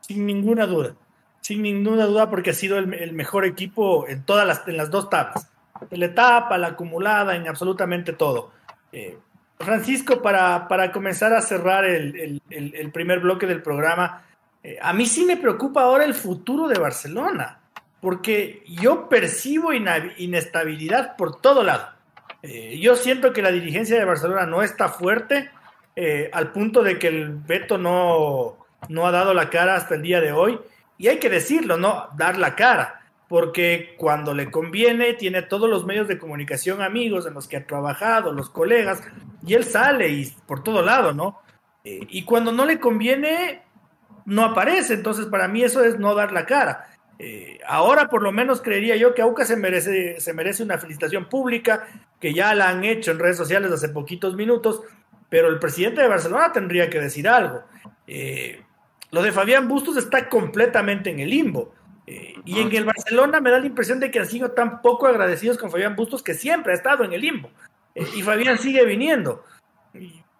Sin ninguna duda, sin ninguna duda, porque ha sido el, mejor equipo en todas las, en las dos tablas, en la etapa, la acumulada, en absolutamente todo. Eh, Francisco, para, para, comenzar a cerrar el, el, primer bloque del programa, eh, a mí sí me preocupa ahora el futuro de Barcelona porque yo percibo inestabilidad por todo lado. Eh, yo siento que la dirigencia de Barcelona no está fuerte al punto de que el veto no, no ha dado la cara hasta el día de hoy. Y hay que decirlo, ¿no? Dar la cara, porque cuando le conviene tiene todos los medios de comunicación amigos en los que ha trabajado, los colegas, y él sale y por todo lado, ¿no? Eh, y cuando no le conviene, no aparece. Entonces, para mí eso es no dar la cara. Eh, ahora por lo menos creería yo que Aucas se merece, se merece una felicitación pública, que ya la han hecho en redes sociales hace poquitos minutos, pero el presidente de Barcelona tendría que decir algo. Eh, lo de Fabián Bustos está completamente en el limbo. Eh, y en el Barcelona me da la impresión de que han sido tan poco agradecidos con Fabián Bustos que siempre ha estado en el limbo. y Fabián sigue viniendo.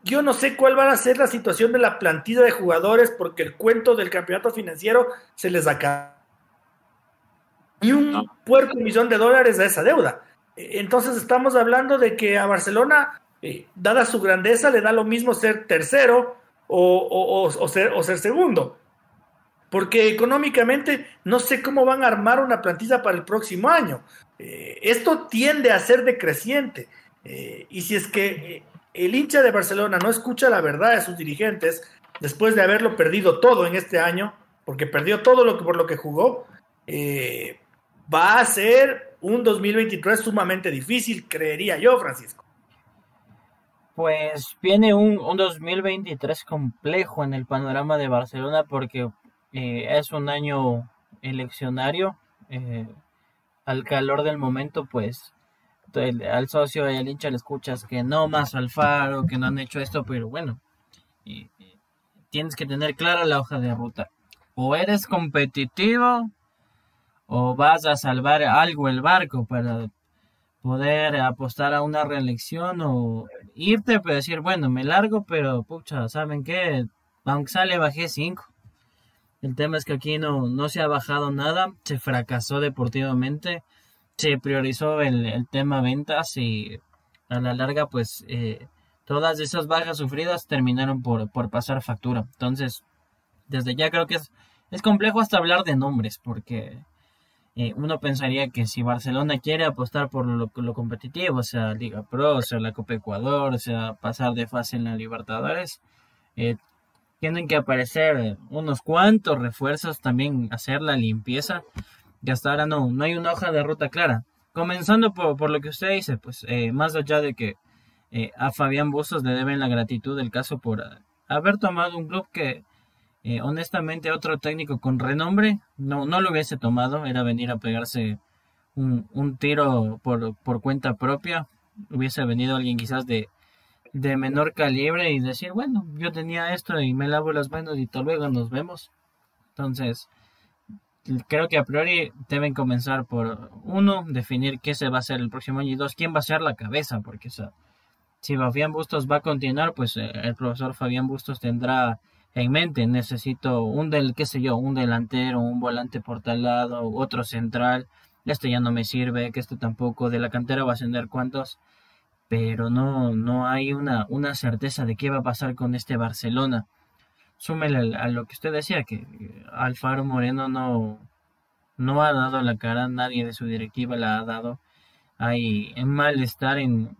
Yo no sé cuál va a ser la situación de la plantilla de jugadores porque el cuento del campeonato financiero se les acaba y un puerto millón de dólares a esa deuda. Entonces estamos hablando de que a Barcelona, eh, dada su grandeza, le da lo mismo ser tercero o, ser, segundo. Porque económicamente no sé cómo van a armar una plantilla para el próximo año. Eh, esto tiende a ser decreciente. Eh, y si es que el hincha de Barcelona no escucha la verdad de sus dirigentes, después de haberlo perdido todo en este año, porque perdió todo lo que, por lo que jugó, eh, va a ser un 2023 sumamente difícil, creería yo, Francisco. Pues viene un, 2023 complejo en el panorama de Barcelona porque eh, es un año eleccionario. Eh, al calor del momento, pues al socio y al hincha le escuchas que no más Alfaro, que no han hecho esto, pero bueno, tienes que tener clara la hoja de ruta. O eres competitivo o vas a salvar algo el barco para poder apostar a una reelección o irte pero decir, bueno, me largo, pero pucha, ¿saben qué? Aunque sale bajé 5. El tema es que aquí no, no se ha bajado nada, se fracasó deportivamente, se priorizó el, tema ventas y a la larga pues eh, todas esas bajas sufridas terminaron por, por pasar factura. Entonces, desde ya creo que es, es complejo hasta hablar de nombres porque eh, uno pensaría que si Barcelona quiere apostar por lo, competitivo, sea Liga Pro, sea la Copa Ecuador, sea pasar de fase en la Libertadores, eh, tienen que aparecer unos cuantos refuerzos, también hacer la limpieza, y hasta ahora no, no hay una hoja de ruta clara. Comenzando por, lo que usted dice, pues eh, más allá de que a Fabián Bustos le deben la gratitud del caso por haber tomado un club que eh, honestamente, otro técnico con renombre no, no lo hubiese tomado, era venir a pegarse un, un tiro por, por, cuenta propia. Hubiese venido alguien quizás de, de menor calibre y decir, bueno, yo tenía esto y me lavo las manos y todo luego nos vemos. Entonces, creo que a priori deben comenzar por, uno, definir qué se va a hacer el próximo año y dos, quién va a ser la cabeza, porque si Fabián Bustos va a continuar, pues eh, el profesor Fabián Bustos tendrá en mente. Necesito un del, qué sé yo, un delantero, un volante por tal lado, otro central. Este ya no me sirve, que este tampoco. De la cantera va a ascender cuántos. Pero no, no hay una, una certeza de qué va a pasar con este Barcelona. Súmele a lo que usted decía, que Alfaro Moreno no, no ha dado la cara, nadie de su directiva la ha dado. Hay malestar en,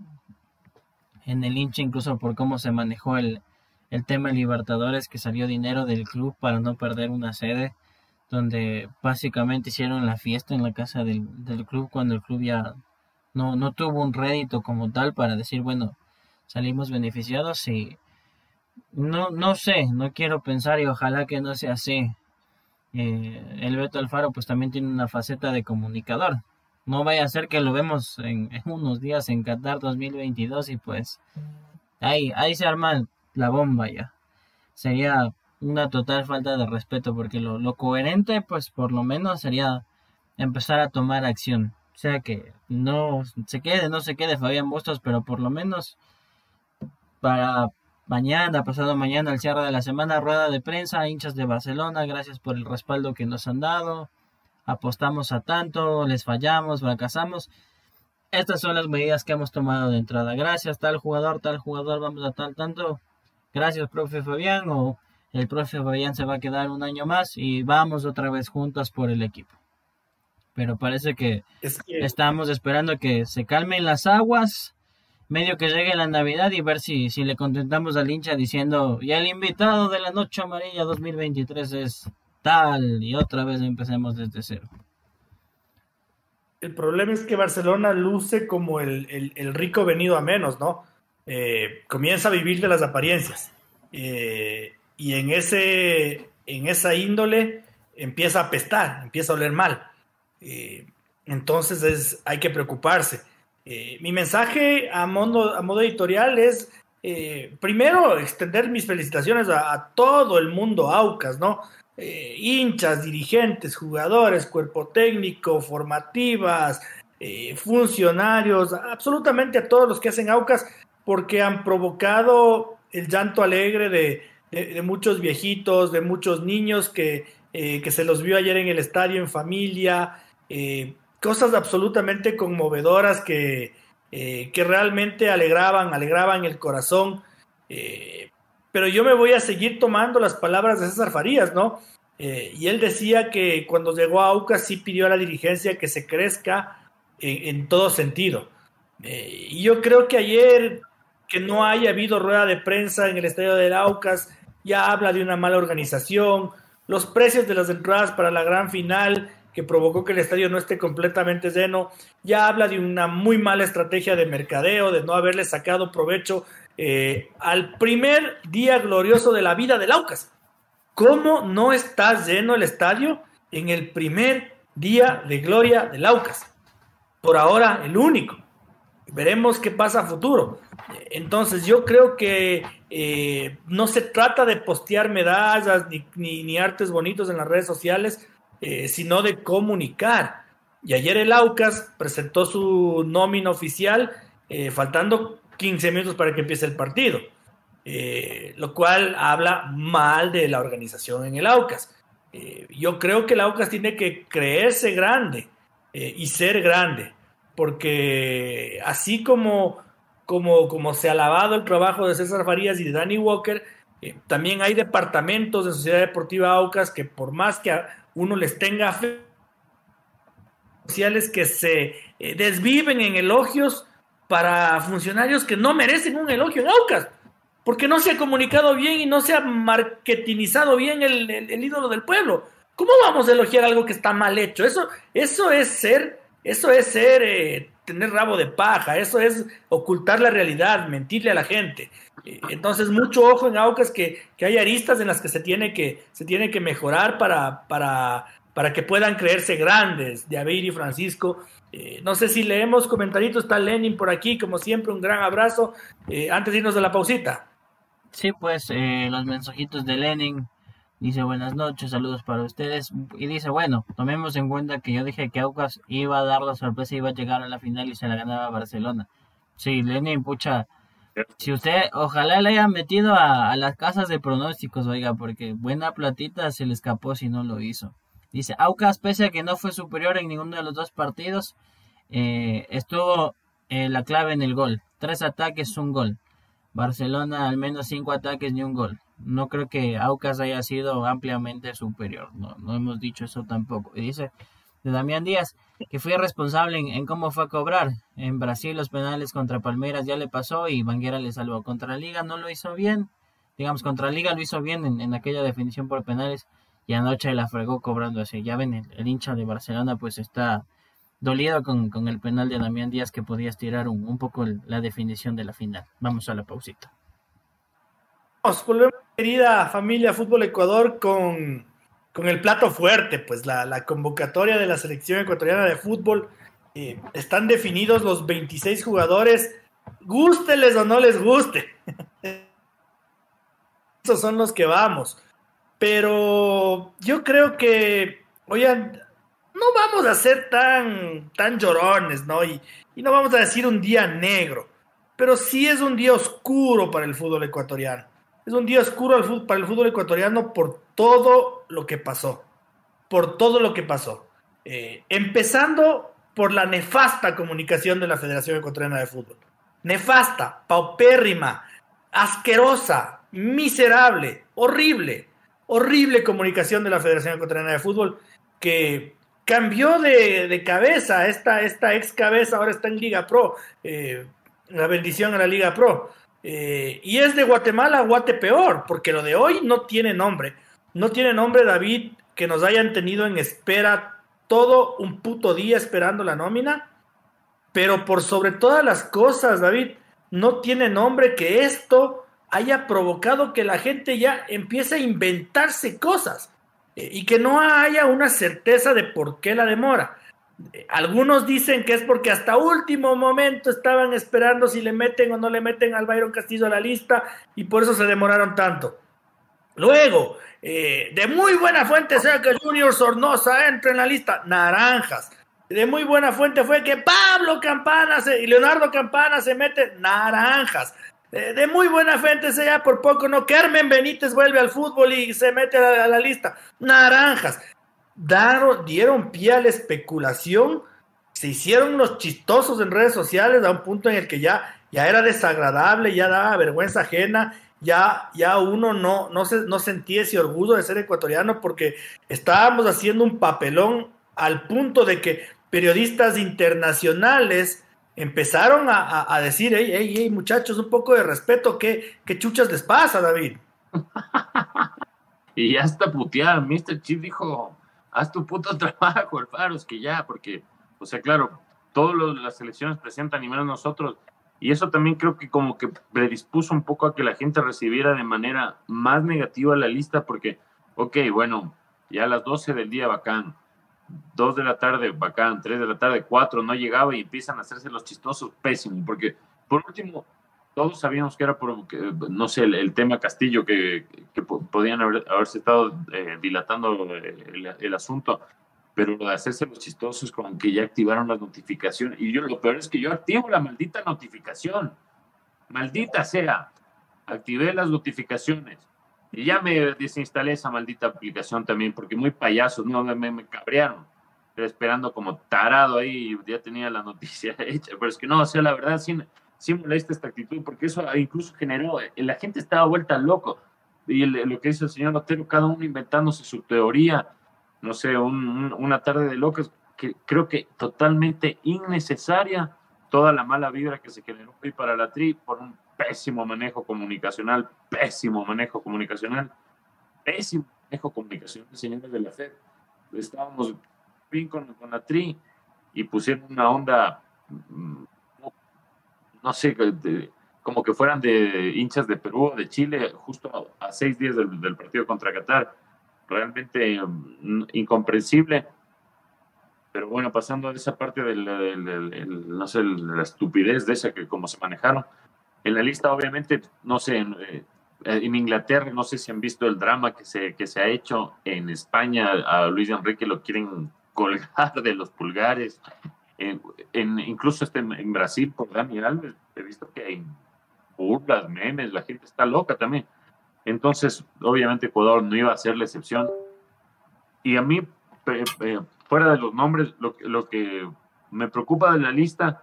en el hincha, incluso por cómo se manejó el, el tema Libertadores que salió dinero del club para no perder una sede donde básicamente hicieron la fiesta en la casa del, club cuando el club ya no, no tuvo un rédito como tal para decir bueno salimos beneficiados y no, no sé, no quiero pensar y ojalá que no sea así. Eh, el Beto Alfaro pues también tiene una faceta de comunicador. No vaya a ser que lo vemos en, unos días en Qatar 2022 y pues ahí, ahí se arma la bomba ya. Sería una total falta de respeto porque lo, coherente pues por lo menos sería empezar a tomar acción. O sea que no se quede, no se quede Fabián Bustos, pero por lo menos para mañana, pasado mañana, el cierre de la semana, rueda de prensa, hinchas de Barcelona, gracias por el respaldo que nos han dado. Apostamos a tanto, les fallamos, fracasamos. Estas son las medidas que hemos tomado de entrada. Gracias, tal jugador, tal jugador, vamos a tal tanto. Gracias, profe Fabián, o el profe Fabián se va a quedar un año más y vamos otra vez juntas por el equipo pero parece que, estamos esperando que se calmen las aguas, medio que llegue la Navidad y ver si, si le contentamos al hincha diciendo, y el invitado de la Noche Amarilla 2023 es tal, y otra vez empecemos desde cero. El problema es que Barcelona luce como el, rico venido a menos, ¿no? Eh, comienza a vivir de las apariencias. Eh, y en, ese, en esa índole empieza a apestar, empieza a oler mal. Eh, entonces es, hay que preocuparse. Mi mensaje a modo, a modo editorial es, primero, extender mis felicitaciones a, todo el mundo AUCAS, ¿no? hinchas, dirigentes, jugadores, cuerpo técnico, formativas, funcionarios, absolutamente a todos los que hacen AUCAS, porque han provocado el llanto alegre de, muchos viejitos, de muchos niños que, que se los vio ayer en el estadio en familia, eh, cosas absolutamente conmovedoras que, eh, que realmente alegraban, alegraban el corazón. Eh, pero yo me voy a seguir tomando las palabras de César Farías, ¿no? y él decía que cuando llegó a Aucas sí pidió a la dirigencia que se crezca en, todo sentido. y yo creo que ayer que no haya habido rueda de prensa en el estadio del Aucas ya habla de una mala organización, los precios de las entradas para la gran final que provocó que el estadio no esté completamente lleno, ya habla de una muy mala estrategia de mercadeo, de no haberle sacado provecho eh, al primer día glorioso de la vida del Aucas. ¿Cómo no está lleno el estadio en el primer día de gloria del Aucas? Por ahora, el único. Veremos qué pasa a futuro. Entonces, yo creo que eh, no se trata de postear medallas ni, ni artes bonitos en las redes sociales, eh, sino de comunicar. Y ayer el Aucas presentó su nómina oficial eh, faltando 15 minutos para que empiece el partido, lo cual habla mal de la organización en el Aucas. yo creo que el Aucas tiene que creerse grande y ser grande, porque así como, como, como se ha alabado el trabajo de César Farías y de Danny Walker, también hay departamentos de Sociedad Deportiva Aucas que por más que uno les tenga fe sociales que se eh, desviven en elogios para funcionarios que no merecen un elogio en Aucas, porque no se ha comunicado bien y no se ha marketinizado bien el, ídolo del pueblo. ¿Cómo vamos a elogiar algo que está mal hecho? Eso, eso es ser, eso es ser, eh, tener rabo de paja, eso es ocultar la realidad, mentirle a la gente. Eh, entonces, mucho ojo en Aucas que, que, hay aristas en las que se tiene que, se tiene que mejorar para, para, para que puedan creerse grandes, de y Francisco. Eh, no sé si leemos comentaritos, está Lenin por aquí, como siempre, un gran abrazo. Eh, antes de irnos de la pausita. Sí, pues los mensajitos de Lenin. Dice buenas noches, saludos para ustedes. Y dice, bueno, tomemos en cuenta que yo dije que Aucas iba a dar la sorpresa, iba a llegar a la final y se la ganaba Barcelona. Sí, Lenin, pucha, si usted, ojalá le hayan metido a, las casas de pronósticos, oiga, porque buena platita se le escapó si no lo hizo. Dice, Aucas, pese a que no fue superior en ninguno de los dos partidos, eh, estuvo eh, la clave en el gol. Tres ataques, un gol. Barcelona al menos cinco ataques ni un gol. No creo que Aucas haya sido ampliamente superior. No, no hemos dicho eso tampoco. Y dice, de Damián Díaz, que fue responsable en, cómo fue a cobrar. En Brasil los penales contra Palmeiras ya le pasó y Banguera le salvó. Contra Liga no lo hizo bien. Digamos, contra Liga lo hizo bien en, aquella definición por penales y anoche la fregó cobrando así. Ya ven, el, hincha de Barcelona pues está dolido con, el penal de Damián Díaz que podía estirar un, poco la definición de la final. Vamos a la pausita. Volvemos, querida familia Fútbol Ecuador, con con el plato fuerte, pues la, convocatoria de la selección ecuatoriana de fútbol eh, están definidos los 26 jugadores, gústeles o no les guste. Esos son los que vamos. Pero yo creo que, oigan, no vamos a ser tan, tan llorones, ¿no? Y, y no vamos a decir un día negro, pero sí es un día oscuro para el fútbol ecuatoriano. Es un día oscuro para el fútbol ecuatoriano por todo lo que pasó. Por todo lo que pasó. Eh, empezando por la nefasta comunicación de la Federación Ecuatoriana de Fútbol. Nefasta, paupérrima, asquerosa, miserable, horrible, horrible comunicación de la Federación Ecuatoriana de Fútbol que cambió de, cabeza, esta, esta, ex cabeza ahora está en Liga Pro, eh, la bendición a la Liga Pro. Eh, y es de Guatemala a Guatepeor, porque lo de hoy no tiene nombre. No tiene nombre, David, que nos hayan tenido en espera todo un puto día esperando la nómina. Pero por sobre todas las cosas, David, no tiene nombre que esto haya provocado que la gente ya empiece a inventarse cosas eh, y que no haya una certeza de por qué la demora. Algunos dicen que es porque hasta último momento estaban esperando si le meten o no le meten al Byron Castillo a la lista y por eso se demoraron tanto. Luego, eh, de muy buena fuente sea que Junior Sornosa entre en la lista, naranjas. De muy buena fuente fue que Pablo Campana y Leonardo Campana se mete naranjas. De, muy buena fuente sea por poco no Carmen Benítez vuelve al fútbol y se mete a la lista, naranjas dieron pie a la especulación, se hicieron los chistosos en redes sociales a un punto en el que ya, ya era desagradable, ya daba vergüenza ajena, ya, ya uno no, no, se, no sentía ese orgullo de ser ecuatoriano porque estábamos haciendo un papelón al punto de que periodistas internacionales empezaron a, decir, hey, hey, hey, muchachos, un poco de respeto, ¿qué, qué chuchas les pasa, David? y ya está puteada, Mr. Chief dijo, haz tu puto trabajo, Alfaros, que ya, porque, o sea, claro, todas las elecciones presentan y menos nosotros. Y eso también creo que como que predispuso un poco a que la gente recibiera de manera más negativa la lista, porque, ok, bueno, ya a las 12 del día bacán, 2 de la tarde bacán, 3 de la tarde, 4 no llegaba y empiezan a hacerse los chistosos, pésimo, porque por último, todos sabíamos que era por, no sé, el, tema Castillo, que, podían haber, haberse estado eh, dilatando eh, el, asunto, pero lo de hacerse los chistosos con que ya activaron las notificaciones. Y yo lo peor es que yo activo la maldita notificación. Maldita sea. Activé las notificaciones. Y ya me desinstalé esa maldita aplicación también, porque muy payasos, no me, me cabrearon. esperando como tarado ahí, ya tenía la noticia hecha. Pero es que no, o sea, la verdad, sin sí molesta esta actitud, porque eso incluso generó, eh, la gente estaba vuelta loco. Y lo que dice el señor Otero, cada uno inventándose su teoría, no sé, una tarde de locos, que creo que totalmente innecesaria toda la mala vibra que se generó hoy para la TRI por un pésimo manejo comunicacional, pésimo manejo comunicacional, pésimo manejo comunicacional, señores de la FED. Estábamos bien con, con la TRI y pusieron una onda mm, no sé, como que fueran de hinchas de Perú o de Chile, justo a, seis días del, partido contra Qatar. Realmente mm, incomprensible. Pero bueno, pasando a esa parte del, no sé, la estupidez de esa que como se manejaron. En la lista, obviamente, no sé, en, eh, en Inglaterra, no sé si han visto el drama que se, que se ha hecho en España. A Luis Enrique lo quieren colgar de los pulgares en, incluso este, en Brasil por Dani Alves, he visto que hay burlas, memes, la gente está loca también. Entonces, obviamente Ecuador no iba a ser la excepción. Y a mí, fuera de los nombres, lo, lo, que me preocupa de la lista,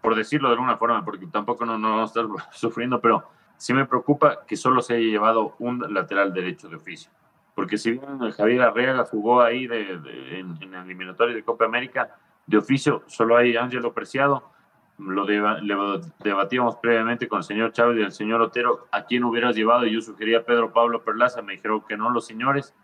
por decirlo de alguna forma, porque tampoco no, no vamos a estar sufriendo, pero sí me preocupa que solo se haya llevado un lateral derecho de oficio. Porque si bien Javier Arreaga jugó ahí de, en, en el eliminatorio de Copa América, de oficio solo hay Ángelo Preciado. Lo, debatíamos previamente con el señor Chávez y el señor Otero. ¿A quién hubieras llevado? Yo sugería a Pedro Pablo Perlaza. Me dijeron que no los señores.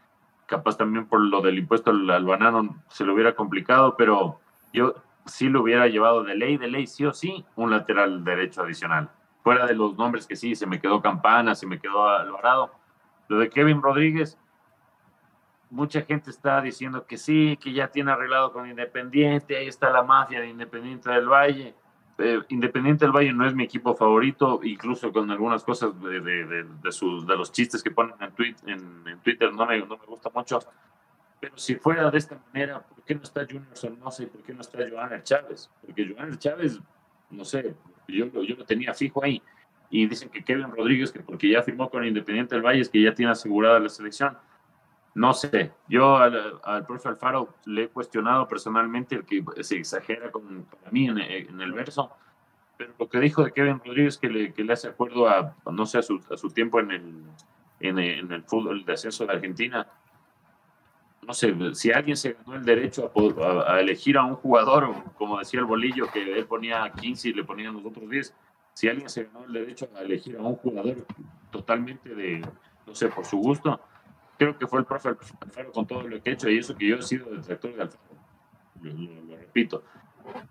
Capaz también por lo del impuesto al, banano se lo hubiera complicado, pero yo sí lo hubiera llevado de ley, de ley, sí o sí, un lateral derecho adicional. Fuera de los nombres que sí, se me quedó Campana, se me quedó Alvarado. Lo de Kevin Rodríguez, mucha gente está diciendo que sí, que ya tiene arreglado con Independiente, ahí está la mafia de Independiente del Valle. Eh, Independiente del Valle no es mi equipo favorito, incluso con algunas cosas de, de, de, de los chistes que ponen en, Twitter no me, no me gusta mucho. Pero si fuera de esta manera, ¿por qué no está Junior Sornosa y por qué no está Joana Chávez? Porque Joana Chávez, no sé, yo, yo lo tenía fijo ahí. Y dicen que Kevin Rodríguez, que porque ya firmó con Independiente del Valle, es que ya tiene asegurada la selección. No sé, yo al, al, Alfaro le he cuestionado personalmente el que se exagera con, para mí en, el verso, pero lo que dijo de Kevin Rodríguez que le, que le hace acuerdo a, no sé, a su, a su tiempo en el, en, en, el fútbol de ascenso de Argentina, no sé, si alguien se ganó el derecho a, a, elegir a un jugador, como decía el bolillo, que él ponía 15 y le ponían los otros 10, si alguien se ganó el derecho a elegir a un jugador totalmente de, no sé, por su gusto, creo que fue el profe Alfaro con todo lo que he hecho y eso que yo he sido detractor de Alfaro. Lo, lo, repito.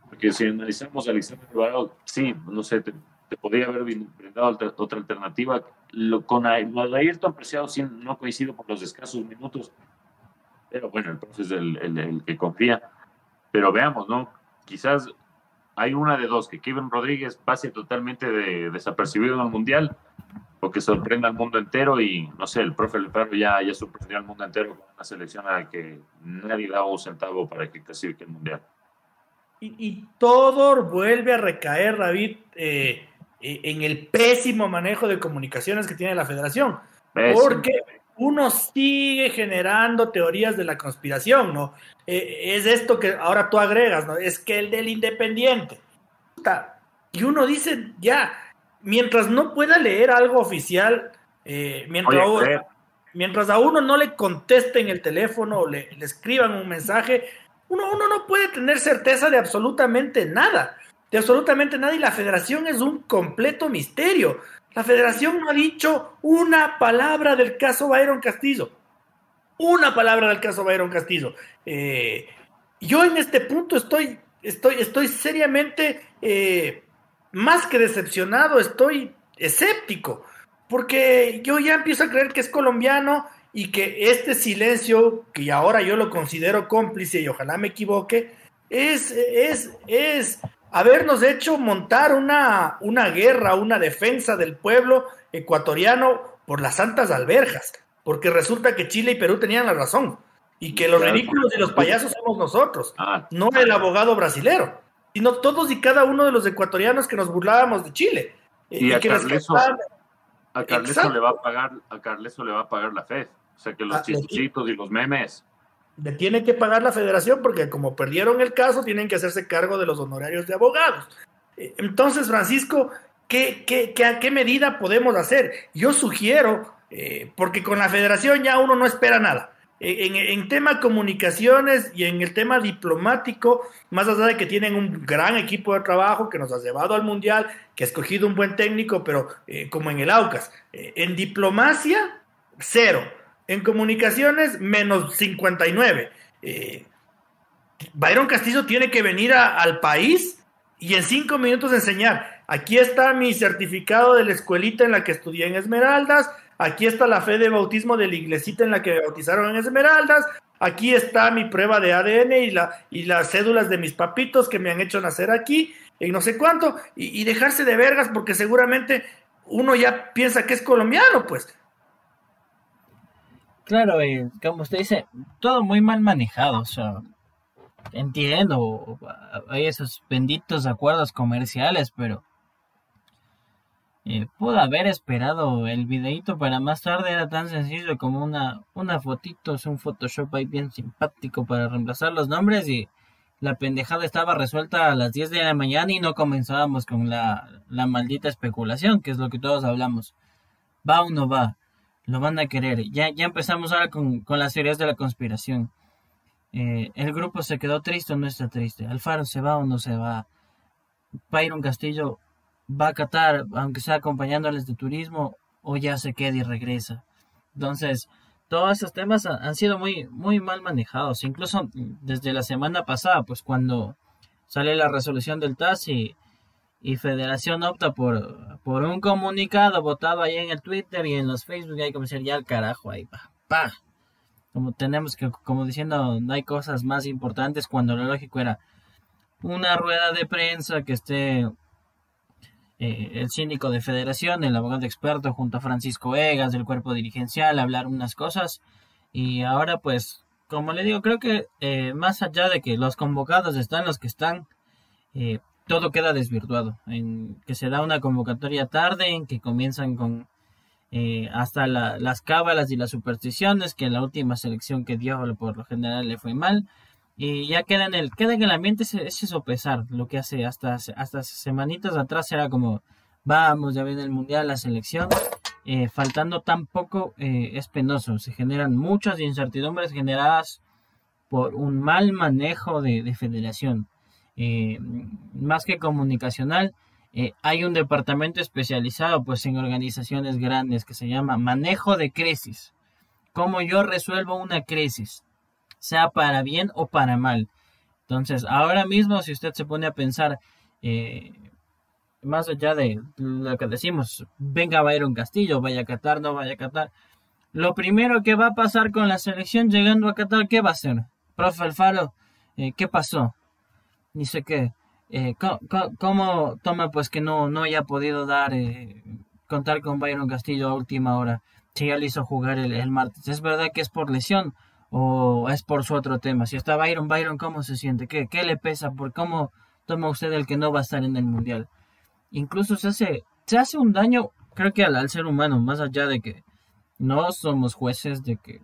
Porque si analizamos a Alexander Alvarado, sí, no sé, te, te podría haber brindado otra, alternativa. Lo, con lo Ayrton Preciado sí no coincido por los escasos minutos, pero bueno, el profe es el, el, el que confía. Pero veamos, ¿no? Quizás hay una de dos, que Kevin Rodríguez pase totalmente de, desapercibido en el Mundial o que sorprenda al mundo entero y no sé, el profe Lefarro ya, ya sorprendió al mundo entero con una selección a la que nadie daba un centavo para que clasifique el Mundial. Y, y todo vuelve a recaer, David, eh, en el pésimo manejo de comunicaciones que tiene la federación. Pésimo. Porque uno sigue generando teorías de la conspiración, ¿no? Eh, es esto que ahora tú agregas, ¿no? Es que el del independiente. Y uno dice, ya, mientras no pueda leer algo oficial, eh, mientras, Oye, a, mientras, a, uno no le contesten el teléfono o le, le escriban un mensaje, uno, uno, no puede tener certeza de absolutamente nada, de absolutamente nada, y la federación es un completo misterio. La federación no ha dicho una palabra del caso Byron Castillo. Una palabra del caso Byron Castillo. Eh, yo en este punto estoy, estoy, estoy seriamente eh, más que decepcionado, estoy escéptico, porque yo ya empiezo a creer que es colombiano y que este silencio, que ahora yo lo considero cómplice y ojalá me equivoque, es, es, es habernos hecho montar una, una guerra, una defensa del pueblo ecuatoriano por las santas alberjas, porque resulta que Chile y Perú tenían la razón y que los ridículos y los payasos somos nosotros, Ah, no el abogado brasilero, sino todos y cada uno de los ecuatorianos que nos burlábamos de Chile. Y, y a que Carleso, a Carleso le va a pagar, a Carleso le va a pagar la FED. O sea que los Ah, chistositos y los memes. le tiene que pagar la federación porque como perdieron el caso, tienen que hacerse cargo de los honorarios de abogados. Eh, Entonces, Francisco, ¿qué, qué, qué, a qué medida podemos hacer? Yo sugiero, eh, porque con la federación ya uno no espera nada. En, en tema comunicaciones y en el tema diplomático, más allá de que tienen un gran equipo de trabajo que nos ha llevado al Mundial, que ha escogido un buen técnico, pero eh, como en el Aucas, eh, en diplomacia, cero. En comunicaciones, menos 59. Eh, Byron Castillo tiene que venir al país y en cinco minutos enseñar. Aquí está mi certificado de la escuelita en la que estudié en Esmeraldas. Aquí está la fe de bautismo de la iglesita en la que me bautizaron en Esmeraldas. Aquí está mi prueba de ADN y, la, y las cédulas de mis papitos que me han hecho nacer aquí, y no sé cuánto, y, dejarse de vergas porque seguramente uno ya piensa que es colombiano, pues. Claro, como usted dice, todo muy mal manejado, o sea, entiendo, hay esos benditos acuerdos comerciales, pero eh, pudo haber esperado el videito para más tarde, era tan sencillo como una, una fotito, es un Photoshop ahí bien simpático para reemplazar los nombres y la pendejada estaba resuelta a las 10 de la mañana y no comenzábamos con la, la maldita especulación, que es lo que todos hablamos. ¿Va o no va? Lo van a querer. Ya, ya empezamos ahora con, con las teorías de la conspiración. Eh, el grupo se quedó triste o no está triste. Alfaro se va o no se va. Byron Castillo va a Qatar, aunque sea acompañándoles de turismo, o ya se queda y regresa. Entonces, todos esos temas han, sido muy, muy mal manejados. Incluso desde la semana pasada, pues cuando sale la resolución del TAS y, Federación opta por, por un comunicado votado ahí en el Twitter y en los Facebook, y hay decir ya al carajo ahí, pa, pa. como tenemos que, como diciendo, no hay cosas más importantes cuando lo lógico era una rueda de prensa que esté eh, el síndico de federación, el abogado experto junto a Francisco Egas del cuerpo dirigencial, hablar unas cosas. Y ahora pues, como le digo, creo que eh, más allá de que los convocados están los que están, eh, todo queda desvirtuado, en que se da una convocatoria tarde, en que comienzan con hasta las cábalas y las supersticiones, que en la última selección que dio por lo general le fue mal, y ya queda en el, queda en el ambiente ese, ese sopesar, lo que hace hasta, hasta semanitas atrás era como, vamos, ya viene el mundial, la selección, eh, faltando tan poco eh, es penoso, se generan muchas incertidumbres generadas por un mal manejo de, de federación, más que comunicacional, eh, hay un departamento especializado pues en organizaciones grandes que se llama manejo de crisis. Cómo yo resuelvo una crisis, sea para bien o para mal. Entonces, ahora mismo si usted se pone a pensar eh, más allá de lo que decimos, venga a ir un Castillo, vaya a Qatar, no vaya a Qatar. Lo primero que va a pasar con la selección llegando a Qatar, ¿qué va a hacer? Profe Alfaro, eh, ¿qué pasó? Ni sé qué eh, ¿cómo, toma pues que no, no haya podido dar, eh, contar con Byron Castillo a última hora? Si ya le hizo jugar el, martes. ¿Es verdad que es por lesión o es por su otro tema? Si está Byron, Byron, ¿cómo se siente? ¿Qué, qué le pesa? ¿Por cómo toma usted el que no va a estar en el Mundial? Incluso se hace, se hace un daño, creo que al, ser humano, más allá de que no somos jueces de que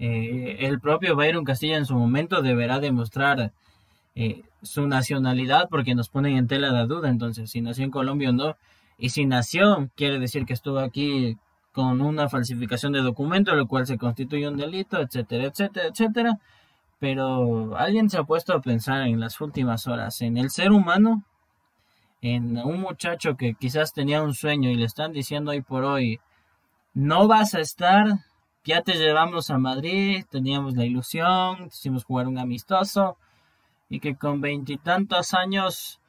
eh, el propio Byron Castillo en su momento deberá demostrar eh, su nacionalidad porque nos ponen en tela de duda. Entonces, si nació en Colombia o no. Y si nació, quiere decir que estuvo aquí con una falsificación de documento, lo cual se constituye un delito, etcétera, etcétera, etcétera. Pero alguien se ha puesto a pensar en las últimas horas en el ser humano, en un muchacho que quizás tenía un sueño y le están diciendo hoy por hoy, no vas a estar, ya te llevamos a Madrid, teníamos la ilusión, hicimos jugar un amistoso, y que con veintitantos años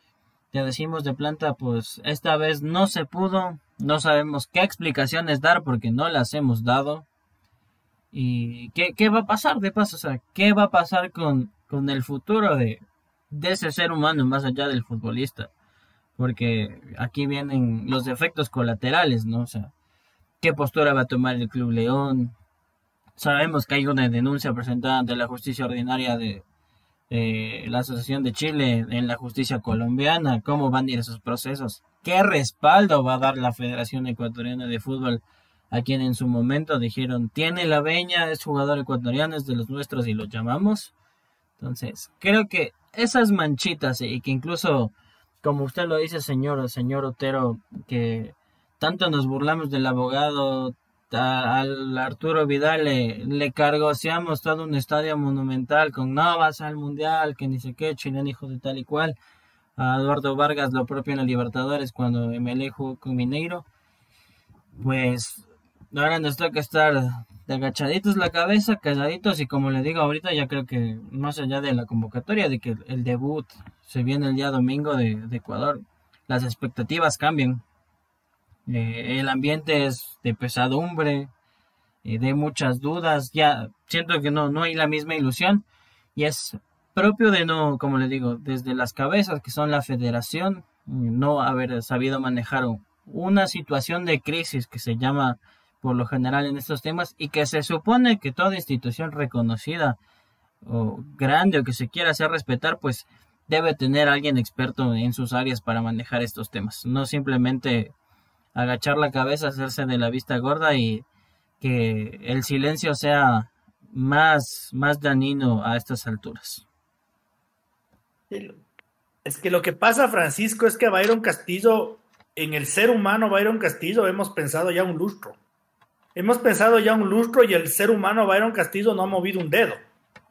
te decimos de planta, pues esta vez no se pudo, no sabemos qué explicaciones dar porque no las hemos dado. ¿Y qué, qué va a pasar de paso? O sea, ¿qué va a pasar con, con el futuro de, ese ser humano más allá del futbolista? Porque aquí vienen los efectos colaterales, ¿no? O sea, ¿qué postura va a tomar el Club León? Sabemos que hay una denuncia presentada ante la justicia ordinaria de, eh, la Asociación de Chile en la justicia colombiana, cómo van a ir esos procesos, qué respaldo va a dar la Federación Ecuatoriana de Fútbol a quien en su momento dijeron, tiene la veña, es jugador ecuatoriano, es de los nuestros y lo llamamos. Entonces, creo que esas manchitas y que incluso, como usted lo dice, señor, señor Otero, que tanto nos burlamos del abogado, al Arturo Vidal le, le cargoseamos todo un estadio monumental con no vas al mundial, que ni sé qué, chileno hijo de tal y cual. A Eduardo Vargas lo propio en la Libertadores cuando MLE jugó con Mineiro. Pues ahora nos toca estar de agachaditos la cabeza, calladitos y como le digo ahorita ya creo que más allá de la convocatoria, de que el debut se viene el día domingo de Ecuador, las expectativas cambian eh, el ambiente es de pesadumbre, eh, de muchas dudas. Ya siento que no, no hay la misma ilusión y es propio de no, como le digo, desde las cabezas que son la federación, no haber sabido manejar una situación de crisis que se llama por lo general en estos temas y que se supone que toda institución reconocida o grande o que se quiera hacer respetar, pues debe tener alguien experto en sus áreas para manejar estos temas, no simplemente agachar la cabeza, hacerse de la vista gorda y que el silencio sea más, más dañino a estas alturas. Es que lo que pasa, Francisco, es que Byron Castillo, en el ser humano Byron Castillo, hemos pensado ya un lustro. Hemos pensado ya un lustro y el ser humano Byron Castillo no ha movido un dedo.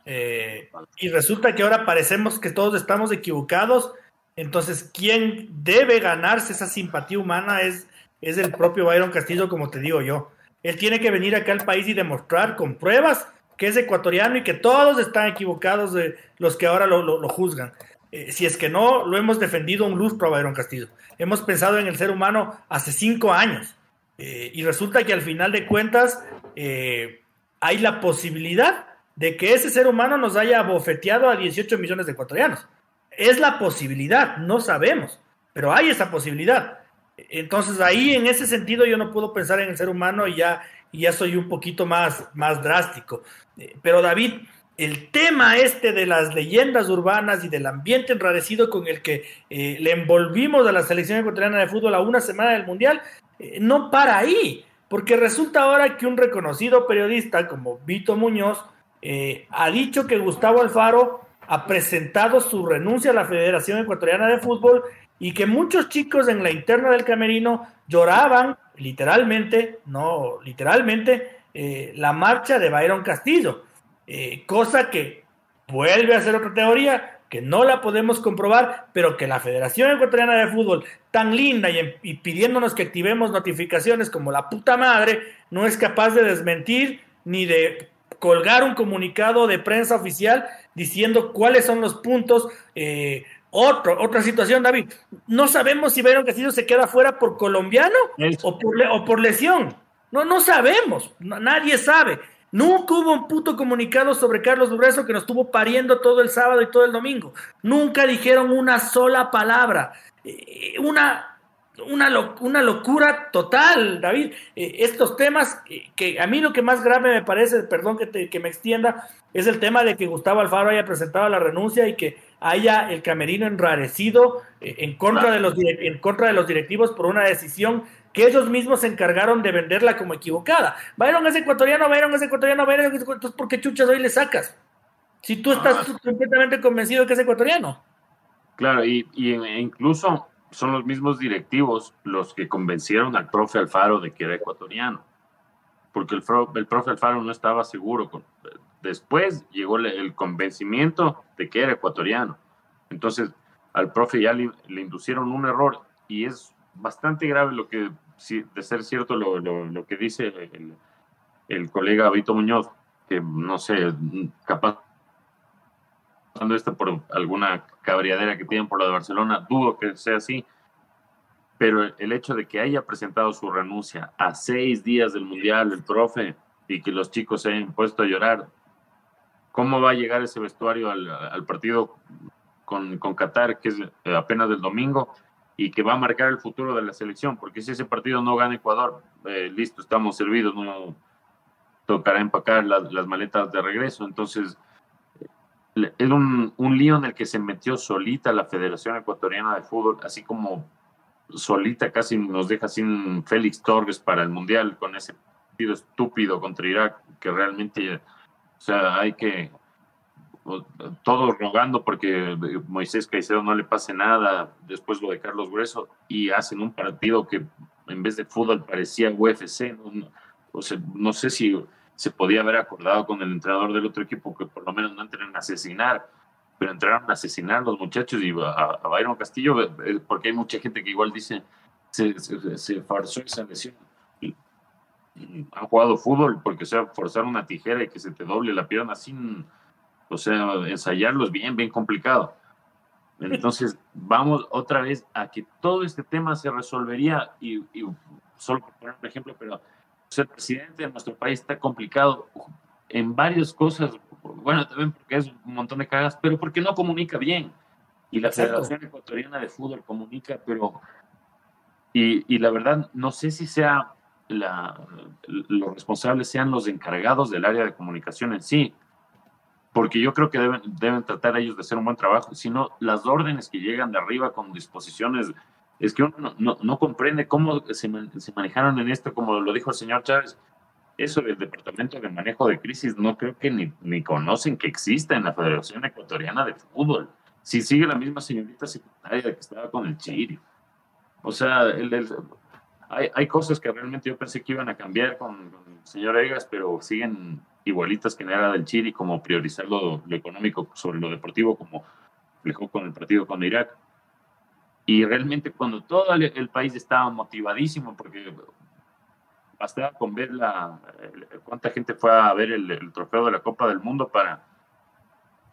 Eh, y resulta que ahora parecemos que todos estamos equivocados. Entonces, quien debe ganarse esa simpatía humana es es el propio Byron Castillo, como te digo yo. Él tiene que venir acá al país y demostrar con pruebas que es ecuatoriano y que todos están equivocados de los que ahora lo, juzgan. Eh, si es que no, lo hemos defendido un lustro a Byron Castillo. Hemos pensado en el ser humano hace cinco años. Eh, y resulta que al final de cuentas, eh, hay la posibilidad de que ese ser humano nos haya bofeteado a 18 millones de ecuatorianos. Es la posibilidad, no sabemos, pero hay esa posibilidad. Entonces ahí en ese sentido yo no puedo pensar en el ser humano y ya, ya soy un poquito más, más drástico. Eh, pero David, el tema este de las leyendas urbanas y del ambiente enrarecido con el que eh, le envolvimos a la selección ecuatoriana de fútbol a una semana del Mundial, eh, no para ahí, porque resulta ahora que un reconocido periodista como Vito Muñoz, ha dicho que Gustavo Alfaro ha presentado su renuncia a la Federación Ecuatoriana de Fútbol y que muchos chicos en la interna del camerino lloraban literalmente, no literalmente, eh, la marcha de Byron Castillo, eh, cosa que vuelve a ser otra teoría que no la podemos comprobar, pero que la Federación Ecuatoriana de Fútbol, tan linda y, y pidiéndonos que activemos notificaciones como la puta madre, no es capaz de desmentir ni de colgar un comunicado de prensa oficial diciendo cuáles son los puntos. Eh, otro, otra situación, David. No sabemos si Byron Castillo se queda fuera por colombiano o por, o por, lesión. No, no sabemos. nadie sabe. Nunca hubo un puto comunicado sobre Carlos Durrezo que nos estuvo pariendo todo el sábado y todo el domingo. Nunca dijeron una sola palabra. Eh, una una, una locura total, David. Eh, estos temas, que a mí lo que más grave me parece, perdón que, que me extienda, es el tema de que Gustavo Alfaro haya presentado la renuncia y que haya el camerino enrarecido eh, en, contra de los, en contra de los directivos por una decisión que ellos mismos se encargaron de venderla como equivocada. Byron es ecuatoriano, Byron es ecuatoriano, Byron es ecuatoriano, entonces ¿por qué chuchas hoy le sacas? Si tú estás ah. completamente convencido de que es ecuatoriano. Claro, y, y incluso son los mismos directivos los que convencieron al profe Alfaro de que era ecuatoriano, porque el, el profe Alfaro no estaba seguro. después llegó el convencimiento de que era ecuatoriano. Entonces, al profe ya le, inducieron un error y es bastante grave lo que, de ser cierto, lo, lo, que dice el, el colega Vito Muñoz, que no sé, capaz esto por alguna cabriadera que tienen por lo de Barcelona, dudo que sea así, pero el hecho de que haya presentado su renuncia a seis días del Mundial, el profe, y que los chicos se hayan puesto a llorar, ¿cómo va a llegar ese vestuario al, partido con, con, Qatar, que es apenas del domingo, y que va a marcar el futuro de la selección? Porque si ese partido no gana Ecuador, eh, listo, estamos servidos, no tocará empacar las maletas de regreso. Entonces, es un, un, lío en el que se metió solita la Federación Ecuatoriana de Fútbol, así como solita casi nos deja sin Félix Torres para el Mundial con ese partido estúpido contra Irak, que realmente, o sea, hay que, todos rogando porque Moisés Caicedo no le pase nada, después lo de Carlos Grueso, y hacen un partido que en vez de fútbol parecía UFC, o sea, no sé si se podía haber acordado con el entrenador del otro equipo que por lo menos no entren a asesinar, pero entraron a asesinar a los muchachos y a, a Castillo, eh, eh, porque hay mucha gente que igual dice, se, se, forzó esa lesión. han jugado fútbol porque, o sea, forzar una tijera y que se te doble la pierna sin, o sea, ensayarlo bien, bien complicado. Entonces, vamos otra vez a que todo este tema se resolvería y, solo por ejemplo, pero ser presidente de nuestro país está complicado en varias cosas, bueno, también porque es un montón de cagas, pero porque no comunica bien. Y la Federación Ecuatoriana de Fútbol comunica, pero... Y, y la verdad, no sé si sea la, los responsables sean los encargados del área de comunicación en sí, porque yo creo que deben, deben tratar ellos de hacer un buen trabajo, sino las órdenes que llegan de arriba con disposiciones es que uno no, comprende cómo se, manejaron en esto, como lo dijo el señor Chávez. Eso del Departamento de Manejo de Crisis no creo que ni, ni conocen que exista en la Federación Ecuatoriana de Fútbol. Si sigue la misma señorita secretaria que estaba con el Chiri. O sea, hay, cosas que realmente yo pensé que iban a cambiar con, el señor Egas, pero siguen igualitas que en era del Chiri, como priorizar lo, lo económico sobre lo deportivo, como dejó con el partido con Irak y realmente cuando todo el, país estaba motivadísimo, porque bastaba con ver la, cuánta gente fue a ver el, trofeo de la Copa del Mundo para,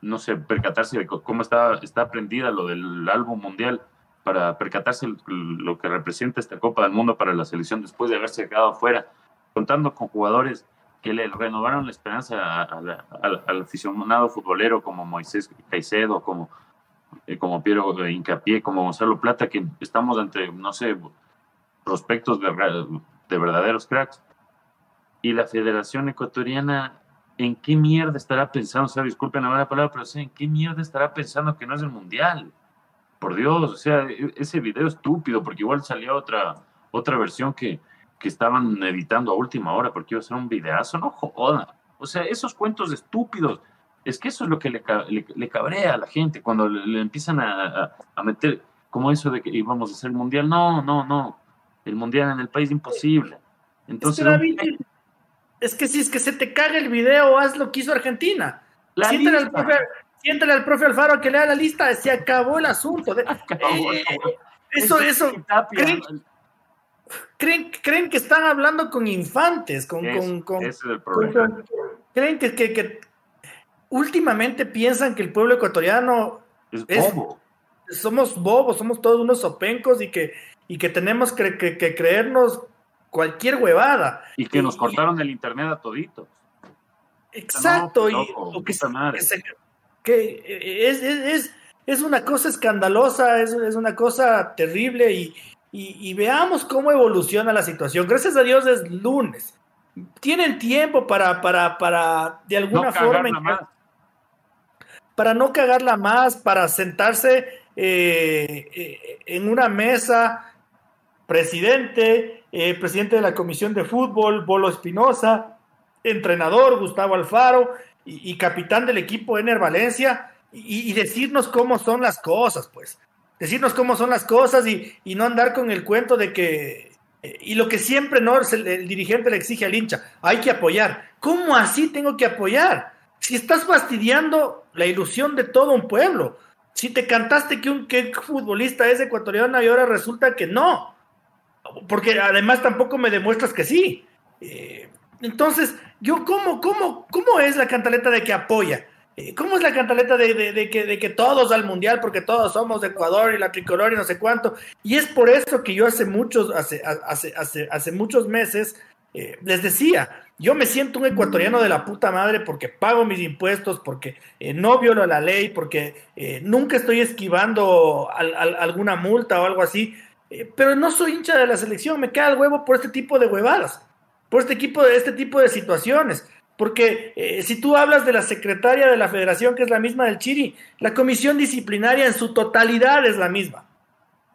no sé, percatarse de cómo está, está prendida lo del álbum mundial, para percatarse lo que representa esta Copa del Mundo para la selección después de haberse quedado fuera, contando con jugadores que le renovaron la esperanza al aficionado futbolero como Moisés Caicedo, como, eh, como Piero Incapié, como Gonzalo Plata, que estamos ante, no sé, prospectos de, de verdaderos cracks. Y la Federación Ecuatoriana, ¿en qué mierda estará pensando? O sea, disculpen la mala palabra, pero ¿en qué mierda estará pensando que no es el Mundial? Por Dios, o sea, e, ese video estúpido, porque igual salió otra, otra versión que, que estaban editando a última hora porque iba a ser un videazo, no joda. O sea, esos cuentos estúpidos, es que eso es lo que le, le, cabrea a la gente cuando le, empiezan a, a, meter como eso de que íbamos a hacer el mundial. No, no, no. El mundial en el país imposible. Entonces, es que, si es que se te caga el video, haz lo que hizo Argentina. Siéntale al, profe, siéntale al profe Alfaro que lea la lista, se acabó el asunto. Eh, eso, eso. ¿Creen, creen, que están hablando con infantes, con, con, ese es el problema. creen que, que, últimamente piensan que el pueblo ecuatoriano es bobo. somos bobos, somos todos unos sopencos y que, y que tenemos que, que creernos cualquier huevada. Y que nos cortaron el internet a toditos. Exacto, y que, es, es, es, una cosa escandalosa, es, es una cosa terrible y, y, veamos cómo evoluciona la situación. Gracias a Dios es lunes. Tienen tiempo para, para, para de alguna forma, para no cagarla más, para sentarse eh, eh, en una mesa, presidente, eh, presidente de la Comisión de Fútbol, Bolo Espinosa, entrenador Gustavo Alfaro y, capitán del equipo Ener Valencia, y, decirnos cómo son las cosas, pues decirnos cómo son las cosas y, no andar con el cuento de que, y lo que siempre no el, el, dirigente le exige al hincha, hay que apoyar. ¿Cómo así tengo que apoyar? Si estás fastidiando la ilusión de todo un pueblo, si te cantaste que un que futbolista es ecuatoriano y ahora resulta que no, porque además tampoco me demuestras que sí. Eh, entonces, yo, ¿cómo, cómo, ¿cómo es la cantaleta de que apoya? Eh, ¿Cómo es la cantaleta de, que, de que todos al mundial, porque todos somos de Ecuador y la tricolor y no sé cuánto? Y es por eso que yo hace muchos, hace, hace, hace, hace muchos meses eh, les decía, yo me siento un ecuatoriano de la puta madre porque pago mis impuestos, porque eh, no violo la ley, porque nunca estoy esquivando alguna multa o algo así, pero no soy hincha de la selección, me queda el huevo por este tipo de huevadas, por este, equipo de, este tipo de situaciones. Porque eh, si tú hablas de la secretaria de la federación, que es la misma del Chiri, la comisión disciplinaria en su totalidad es la misma.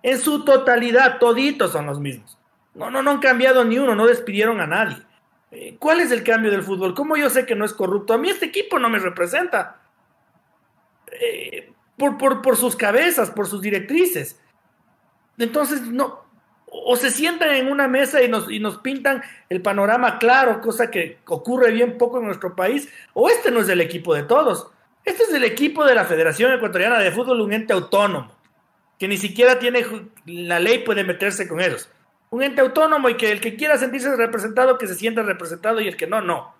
En su totalidad, toditos son los mismos. No, no, no han cambiado ni uno, no despidieron a nadie. ¿Cuál es el cambio del fútbol? ¿Cómo yo sé que no es corrupto? A mí este equipo no me representa. Eh, por, por, por sus cabezas, por sus directrices. Entonces, no, o se sientan en una mesa y nos, y nos pintan el panorama claro, cosa que ocurre bien poco en nuestro país, o este no es el equipo de todos. Este es el equipo de la Federación Ecuatoriana de Fútbol, un ente autónomo, que ni siquiera tiene, la ley puede meterse con ellos. Un ente autónomo y que el que quiera sentirse representado, que se sienta representado y el que no, no.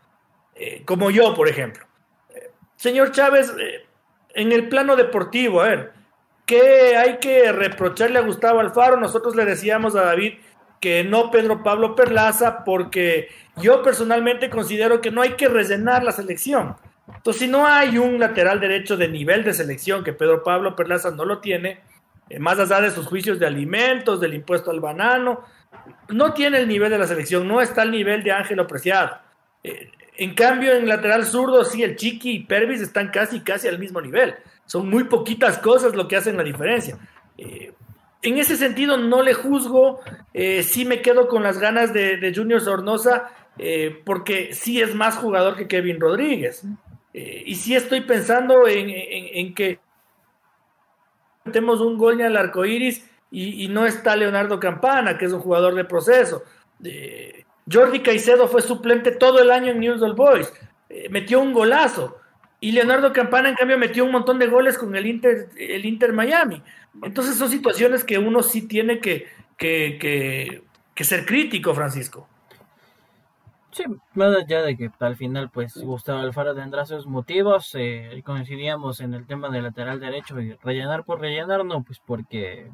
Eh, como yo, por ejemplo. Eh, señor Chávez, eh, en el plano deportivo, a ver, ¿Qué hay que reprocharle a Gustavo Alfaro? Nosotros le decíamos a David que no Pedro Pablo Perlaza, porque yo personalmente considero que no hay que rellenar la selección. Entonces, si no hay un lateral derecho de nivel de selección, que Pedro Pablo Perlaza no lo tiene, más allá de sus juicios de alimentos, del impuesto al banano, no tiene el nivel de la selección, no está al nivel de Ángelo Preciado. Eh, en cambio, en lateral zurdo, sí, el Chiqui y Pervis están casi, casi al mismo nivel. Son muy poquitas cosas lo que hacen la diferencia. Eh, en ese sentido, no le juzgo, eh, sí me quedo con las ganas de, Junior Sornosa, eh, porque sí es más jugador que Kevin Rodríguez. y sí estoy pensando en, que metemos un gol en el arco iris y, no está Leonardo Campana, que es un jugador de proceso. Jordi Caicedo fue suplente todo el año en News Old Boys, metió un golazo. Y Leonardo Campana, en cambio, metió un montón de goles con el Inter, el Inter Miami. Entonces son situaciones que uno sí tiene que, que, ser crítico, Francisco. Sí, más allá de que al final, pues Gustavo Alfaro tendrá sus motivos, eh, coincidíamos en el tema del lateral derecho y rellenar por rellenar, no, pues porque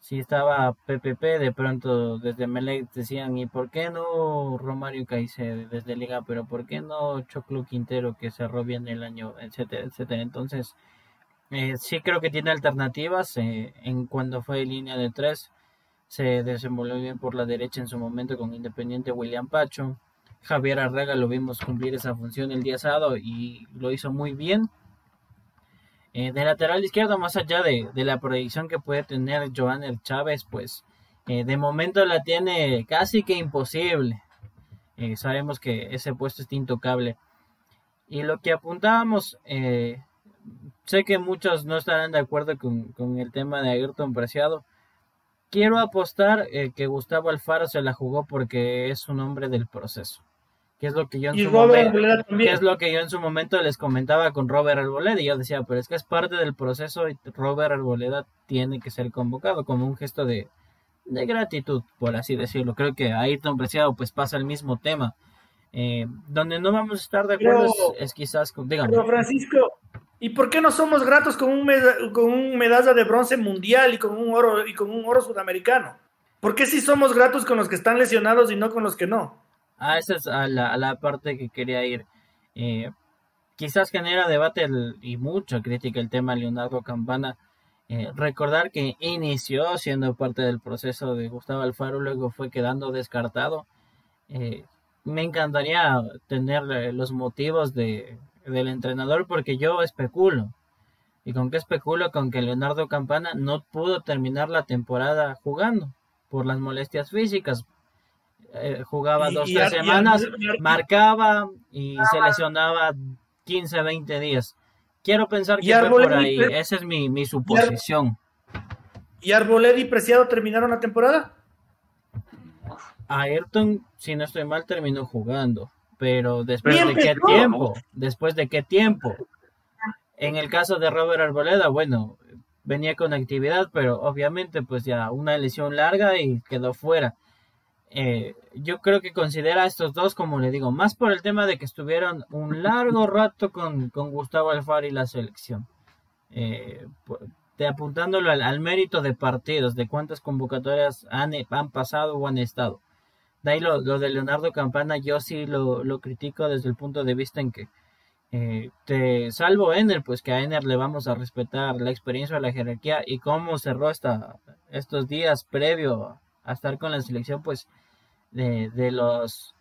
si estaba PPP, de pronto desde Melec decían, ¿y por qué no Romario Caicedo desde Liga? Pero ¿por qué no Choclo Quintero que cerró bien el año, etcétera, etcétera? Entonces, eh, sí creo que tiene alternativas. Eh, en cuando fue línea de tres, se desenvolvió bien por la derecha en su momento con Independiente William Pacho. Javier Arrega lo vimos cumplir esa función el día sábado y lo hizo muy bien. Eh, de lateral izquierdo, más allá de, la proyección que puede tener Joanel Chávez, pues eh, de momento la tiene casi que imposible. Eh, sabemos que ese puesto es intocable. Y lo que apuntábamos, sé que muchos no estarán de acuerdo con, el tema de Ayrton Preciado. Quiero apostar que Gustavo Alfaro se la jugó porque es un hombre del proceso que es lo que yo en su momento, es lo que yo en su momento les comentaba con Robert Arboleda y yo decía, pero es que es parte del proceso y Robert Arboleda tiene que ser convocado como un gesto de, gratitud, por así decirlo. Creo que ahí Tom Preciado pues pasa el mismo tema. Eh, donde no vamos a estar de acuerdo es, quizás con, dígame. Pero Francisco, ¿y por qué no somos gratos con un, con un medalla de bronce mundial y con un oro y con un oro sudamericano? ¿Por qué si somos gratos con los que están lesionados y no con los que no? Ah, esa es a la, a la parte que quería ir. Eh, quizás genera debate y mucha crítica el tema Leonardo Campana. Eh, recordar que inició siendo parte del proceso de Gustavo Alfaro, luego fue quedando descartado. Eh, me encantaría tener los motivos de, del entrenador porque yo especulo. ¿Y con qué especulo? Con que Leonardo Campana no pudo terminar la temporada jugando por las molestias físicas, eh, jugaba dos, tres semanas, marcaba y se lesionaba 15, 20 días. Quiero pensar que fue por ahí, esa es mi, mi suposición. ¿Y Arboleda y Preciado terminaron la temporada? Ayrton, si no estoy mal, terminó jugando. Pero después de qué tiempo? Después de qué tiempo? En el caso de Robert Arboleda, bueno, venía con actividad, pero obviamente pues ya una lesión larga y quedó fuera. Eh, yo creo que considera a estos dos, como le digo, más por el tema de que estuvieron un largo rato con, Gustavo Alfaro y la selección. Eh, de apuntándolo al, mérito de partidos, de cuántas convocatorias han, han pasado o han estado. De ahí lo, de Leonardo Campana, yo sí lo, critico desde el punto de vista en que, eh, te salvo Ener, pues que a Ener le vamos a respetar la experiencia, la jerarquía y cómo cerró esta, estos días previo a estar con la selección, pues de, de los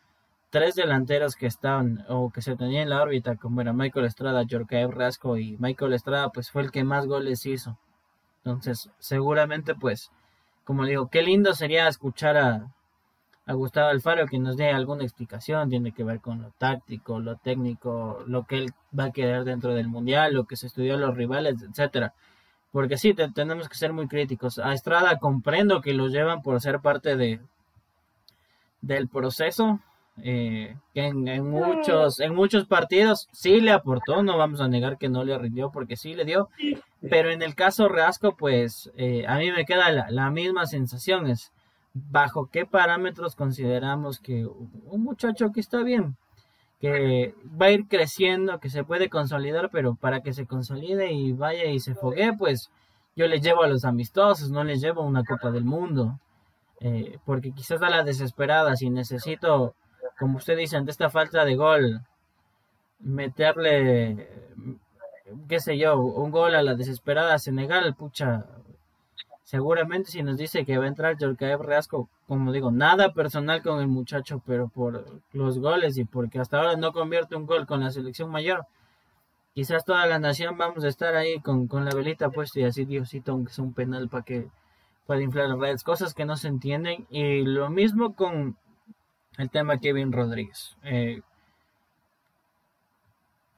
tres delanteros que estaban o que se tenían en la órbita, como era Michael Estrada, Jorge Rasco y Michael Estrada, pues fue el que más goles hizo. Entonces, seguramente, pues, como digo, qué lindo sería escuchar a, a Gustavo Alfaro que nos dé alguna explicación, tiene que ver con lo táctico, lo técnico, lo que él va a querer dentro del mundial, lo que se estudió los rivales, etcétera. Porque sí, tenemos que ser muy críticos. A Estrada comprendo que lo llevan por ser parte de del proceso. Eh, que en, muchos en muchos partidos sí le aportó, no vamos a negar que no le rindió porque sí le dio, pero en el caso Reasco pues eh, a mí me queda la, la, misma sensación, es bajo qué parámetros consideramos que un muchacho que está bien, que va a ir creciendo, que se puede consolidar, pero para que se consolide y vaya y se fogue, pues yo le llevo a los amistosos, no les llevo a una Copa del Mundo. Eh, porque quizás a la desesperada, si necesito, como usted dice, ante esta falta de gol, meterle, qué sé yo, un gol a la desesperada Senegal, pucha, seguramente si nos dice que va a entrar Jorge Reasco, como digo, nada personal con el muchacho, pero por los goles y porque hasta ahora no convierte un gol con la selección mayor, quizás toda la nación vamos a estar ahí con, con la velita puesta y así Diosito, aunque es un penal para que pueda inflar las redes, cosas que no se entienden. Y lo mismo con el tema Kevin Rodríguez. Eh,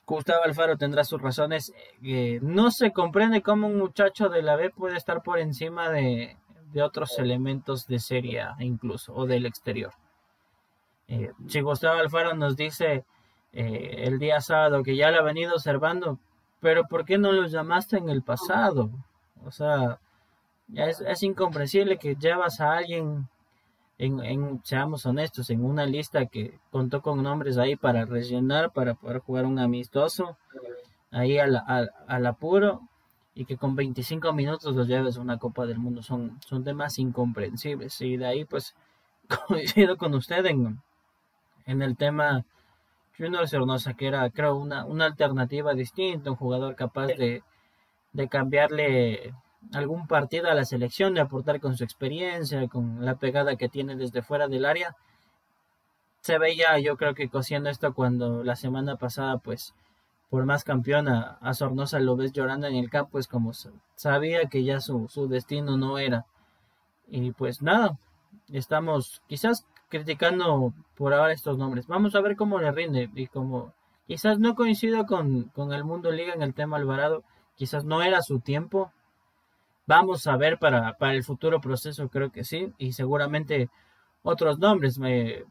Gustavo Alfaro tendrá sus razones. Eh, no se comprende cómo un muchacho de la B puede estar por encima de, otros elementos de serie incluso o del exterior. Eh, si Gustavo Alfaro nos dice el día sábado que ya lo ha venido observando, pero ¿por qué no lo llamaste en el pasado? O sea, es, es incomprensible que llevas a alguien en, seamos honestos, en una lista que contó con nombres ahí para rellenar, para poder jugar un amistoso, ahí al, al, apuro, y que con 25 minutos los lleves a una Copa del Mundo son, son temas incomprensibles. Y de ahí, pues, coincido con usted en, en el tema Junior Cernosa, que era, creo, una, una alternativa distinta, un jugador capaz de, de cambiarle algún partido a la selección, de aportar con su experiencia, con la pegada que tiene desde fuera del área. Se veía, yo creo que cosiendo esto cuando la semana pasada, pues, por más campeón a, Sornosa lo ves llorando en el campo, es como sabía que ya su, su destino no era. Y pues nada, estamos quizás criticando por ahora estos nombres. Vamos a ver cómo le rinde y como quizás no coincido con, con el Mundo Liga en el tema Alvarado, quizás no era su tiempo. Vamos a ver para, para el futuro proceso, creo que sí, y seguramente otros nombres. Me,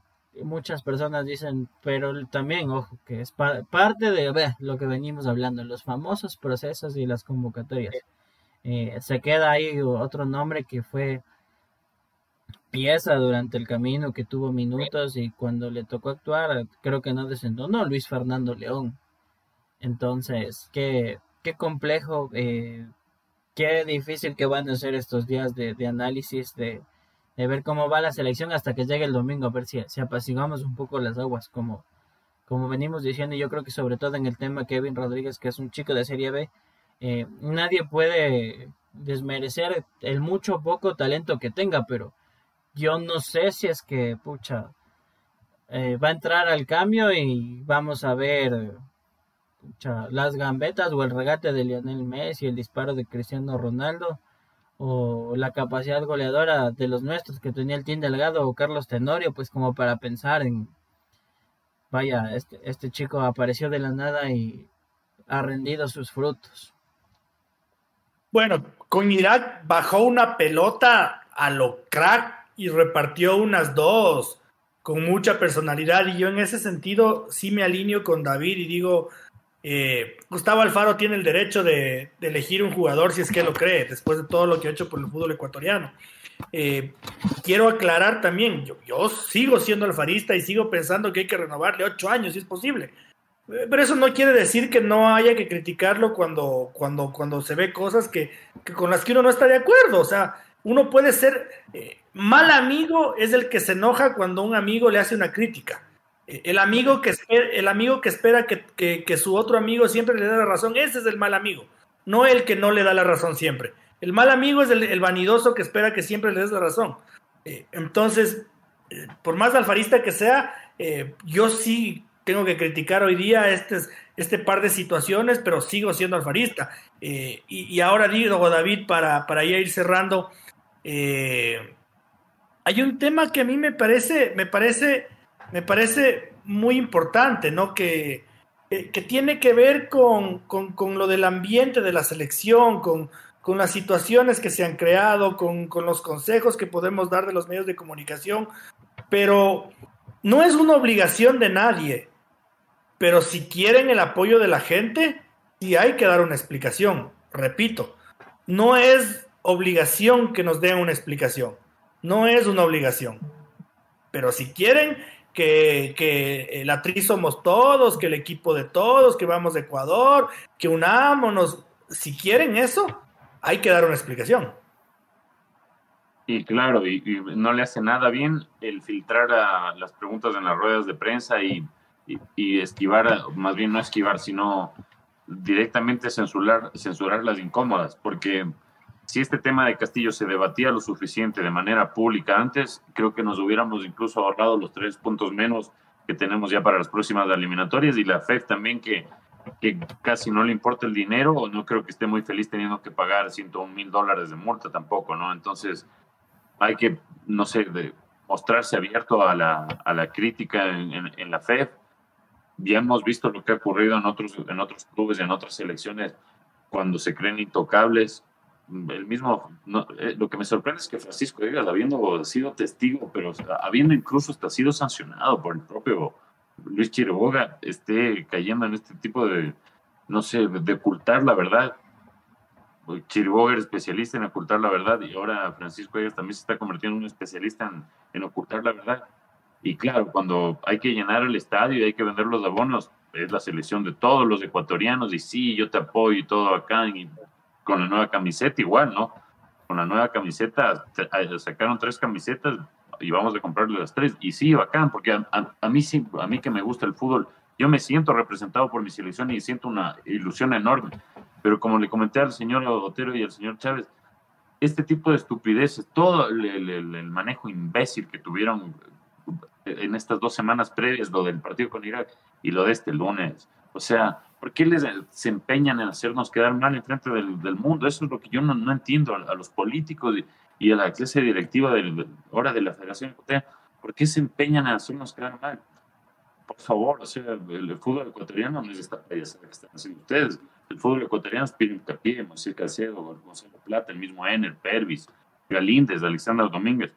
muchas personas dicen, pero también, ojo, que es parte de lo que venimos hablando, los famosos procesos y las convocatorias. Eh, se queda ahí otro nombre que fue pieza durante el camino, que tuvo minutos y cuando le tocó actuar, creo que no no Luis Fernando León. Entonces, qué, qué complejo, eh, qué difícil que van a ser estos días de, análisis, de, de ver cómo va la selección hasta que llegue el domingo, a ver si, si apaciguamos un poco las aguas, como, como venimos diciendo, yo creo que sobre todo en el tema Kevin Rodríguez, que es un chico de Serie B, eh, nadie puede desmerecer el mucho o poco talento que tenga, pero yo no sé si es que, pucha, eh, va a entrar al cambio y vamos a ver las gambetas o el regate de Lionel Messi, el disparo de Cristiano Ronaldo, o la capacidad goleadora de los nuestros que tenía el Team Delgado o Carlos Tenorio, pues como para pensar en, vaya, este, este chico apareció de la nada y ha rendido sus frutos. Bueno, con Irak bajó una pelota a lo crack y repartió unas dos con mucha personalidad y yo en ese sentido sí me alineo con David y digo, eh, Gustavo Alfaro tiene el derecho de, elegir un jugador si es que lo cree, después de todo lo que ha hecho por el fútbol ecuatoriano. Eh, quiero aclarar también, yo, sigo siendo alfarista y sigo pensando que hay que renovarle ocho años si es posible. Eh, pero eso no quiere decir que no haya que criticarlo cuando, cuando, cuando se ve cosas que, con las que uno no está de acuerdo. O sea, uno puede ser mal amigo, es el que se enoja cuando un amigo le hace una crítica. El amigo que espera, el amigo que, espera que, su otro amigo siempre le dé la razón, ese es el mal amigo, no el que no le da la razón siempre. El mal amigo es el, vanidoso que espera que siempre le des la razón. Eh, entonces, eh, por más alfarista que sea, eh, yo sí tengo que criticar hoy día este, este par de situaciones, pero sigo siendo alfarista. Y, ahora digo, David, para, para ir cerrando, hay un tema que a mí me parece, me parece me parece muy importante, ¿no? Que, que tiene que ver con, lo del ambiente de la selección, con, las situaciones que se han creado, con, los consejos que podemos dar de los medios de comunicación, pero no es una obligación de nadie. Pero si quieren el apoyo de la gente, sí hay que dar una explicación. Repito, no es obligación que nos den una explicación. No es una obligación. Pero si quieren, que, que la tri somos todos, que el equipo de todos, que vamos de Ecuador, que unámonos. Si quieren eso, hay que dar una explicación. Y claro, y, no le hace nada bien el filtrar las preguntas en las ruedas de prensa y, y, esquivar, más bien no esquivar, sino directamente censurar, censurar las incómodas, porque si este tema de Castillo se debatía lo suficiente de manera pública antes, creo que nos hubiéramos incluso ahorrado los tres puntos menos que tenemos ya para las próximas eliminatorias y la FED también que, que casi no le importa el dinero o no creo que esté muy feliz teniendo que pagar 101 mil dólares de multa tampoco, ¿no? Entonces hay que, no sé, de mostrarse abierto a la, a la crítica en, en, la FED. Ya hemos visto lo que ha ocurrido en otros, en otros clubes, en otras selecciones, cuando se creen intocables el mismo, eh, lo que me sorprende es que Francisco Egas, habiendo sido testigo, pero habiendo incluso hasta sido sancionado por el propio Luis Chiriboga, esté cayendo en este tipo de, no sé, de ocultar la verdad. Chiriboga era especialista en ocultar la verdad y ahora Francisco Egas también se está convirtiendo en un especialista en, en ocultar la verdad. Y claro, cuando hay que llenar el estadio y hay que vender los abonos, es la selección de todos los ecuatorianos y sí, yo te apoyo y todo acá. Y con la nueva camiseta igual, ¿no? Con la nueva camiseta sacaron tres camisetas y vamos a comprarle las tres. Y sí, bacán, porque a, mí sí, a mí que me gusta el fútbol, yo me siento representado por mi selección y siento una ilusión enorme. Pero como le comenté al señor Otero y al señor Chávez, este tipo de estupideces, todo el, manejo imbécil que tuvieron en estas dos semanas previas, lo del partido con Irak y lo de este lunes. O sea, ¿por qué les, se empeñan en hacernos quedar mal en frente del, del mundo? Eso es lo que yo no, no entiendo a, los políticos y, a la clase directiva del, ahora de la Federación Ecuatoriana. ¿Por qué se empeñan en hacernos quedar mal? Por favor, o sea, el, fútbol ecuatoriano no es esta payasada que están haciendo ustedes. El fútbol ecuatoriano es Pino Capié, José Cacedo, Gonzalo Plata, el mismo Ener, Pervis, Galíndez, Alexander Domínguez.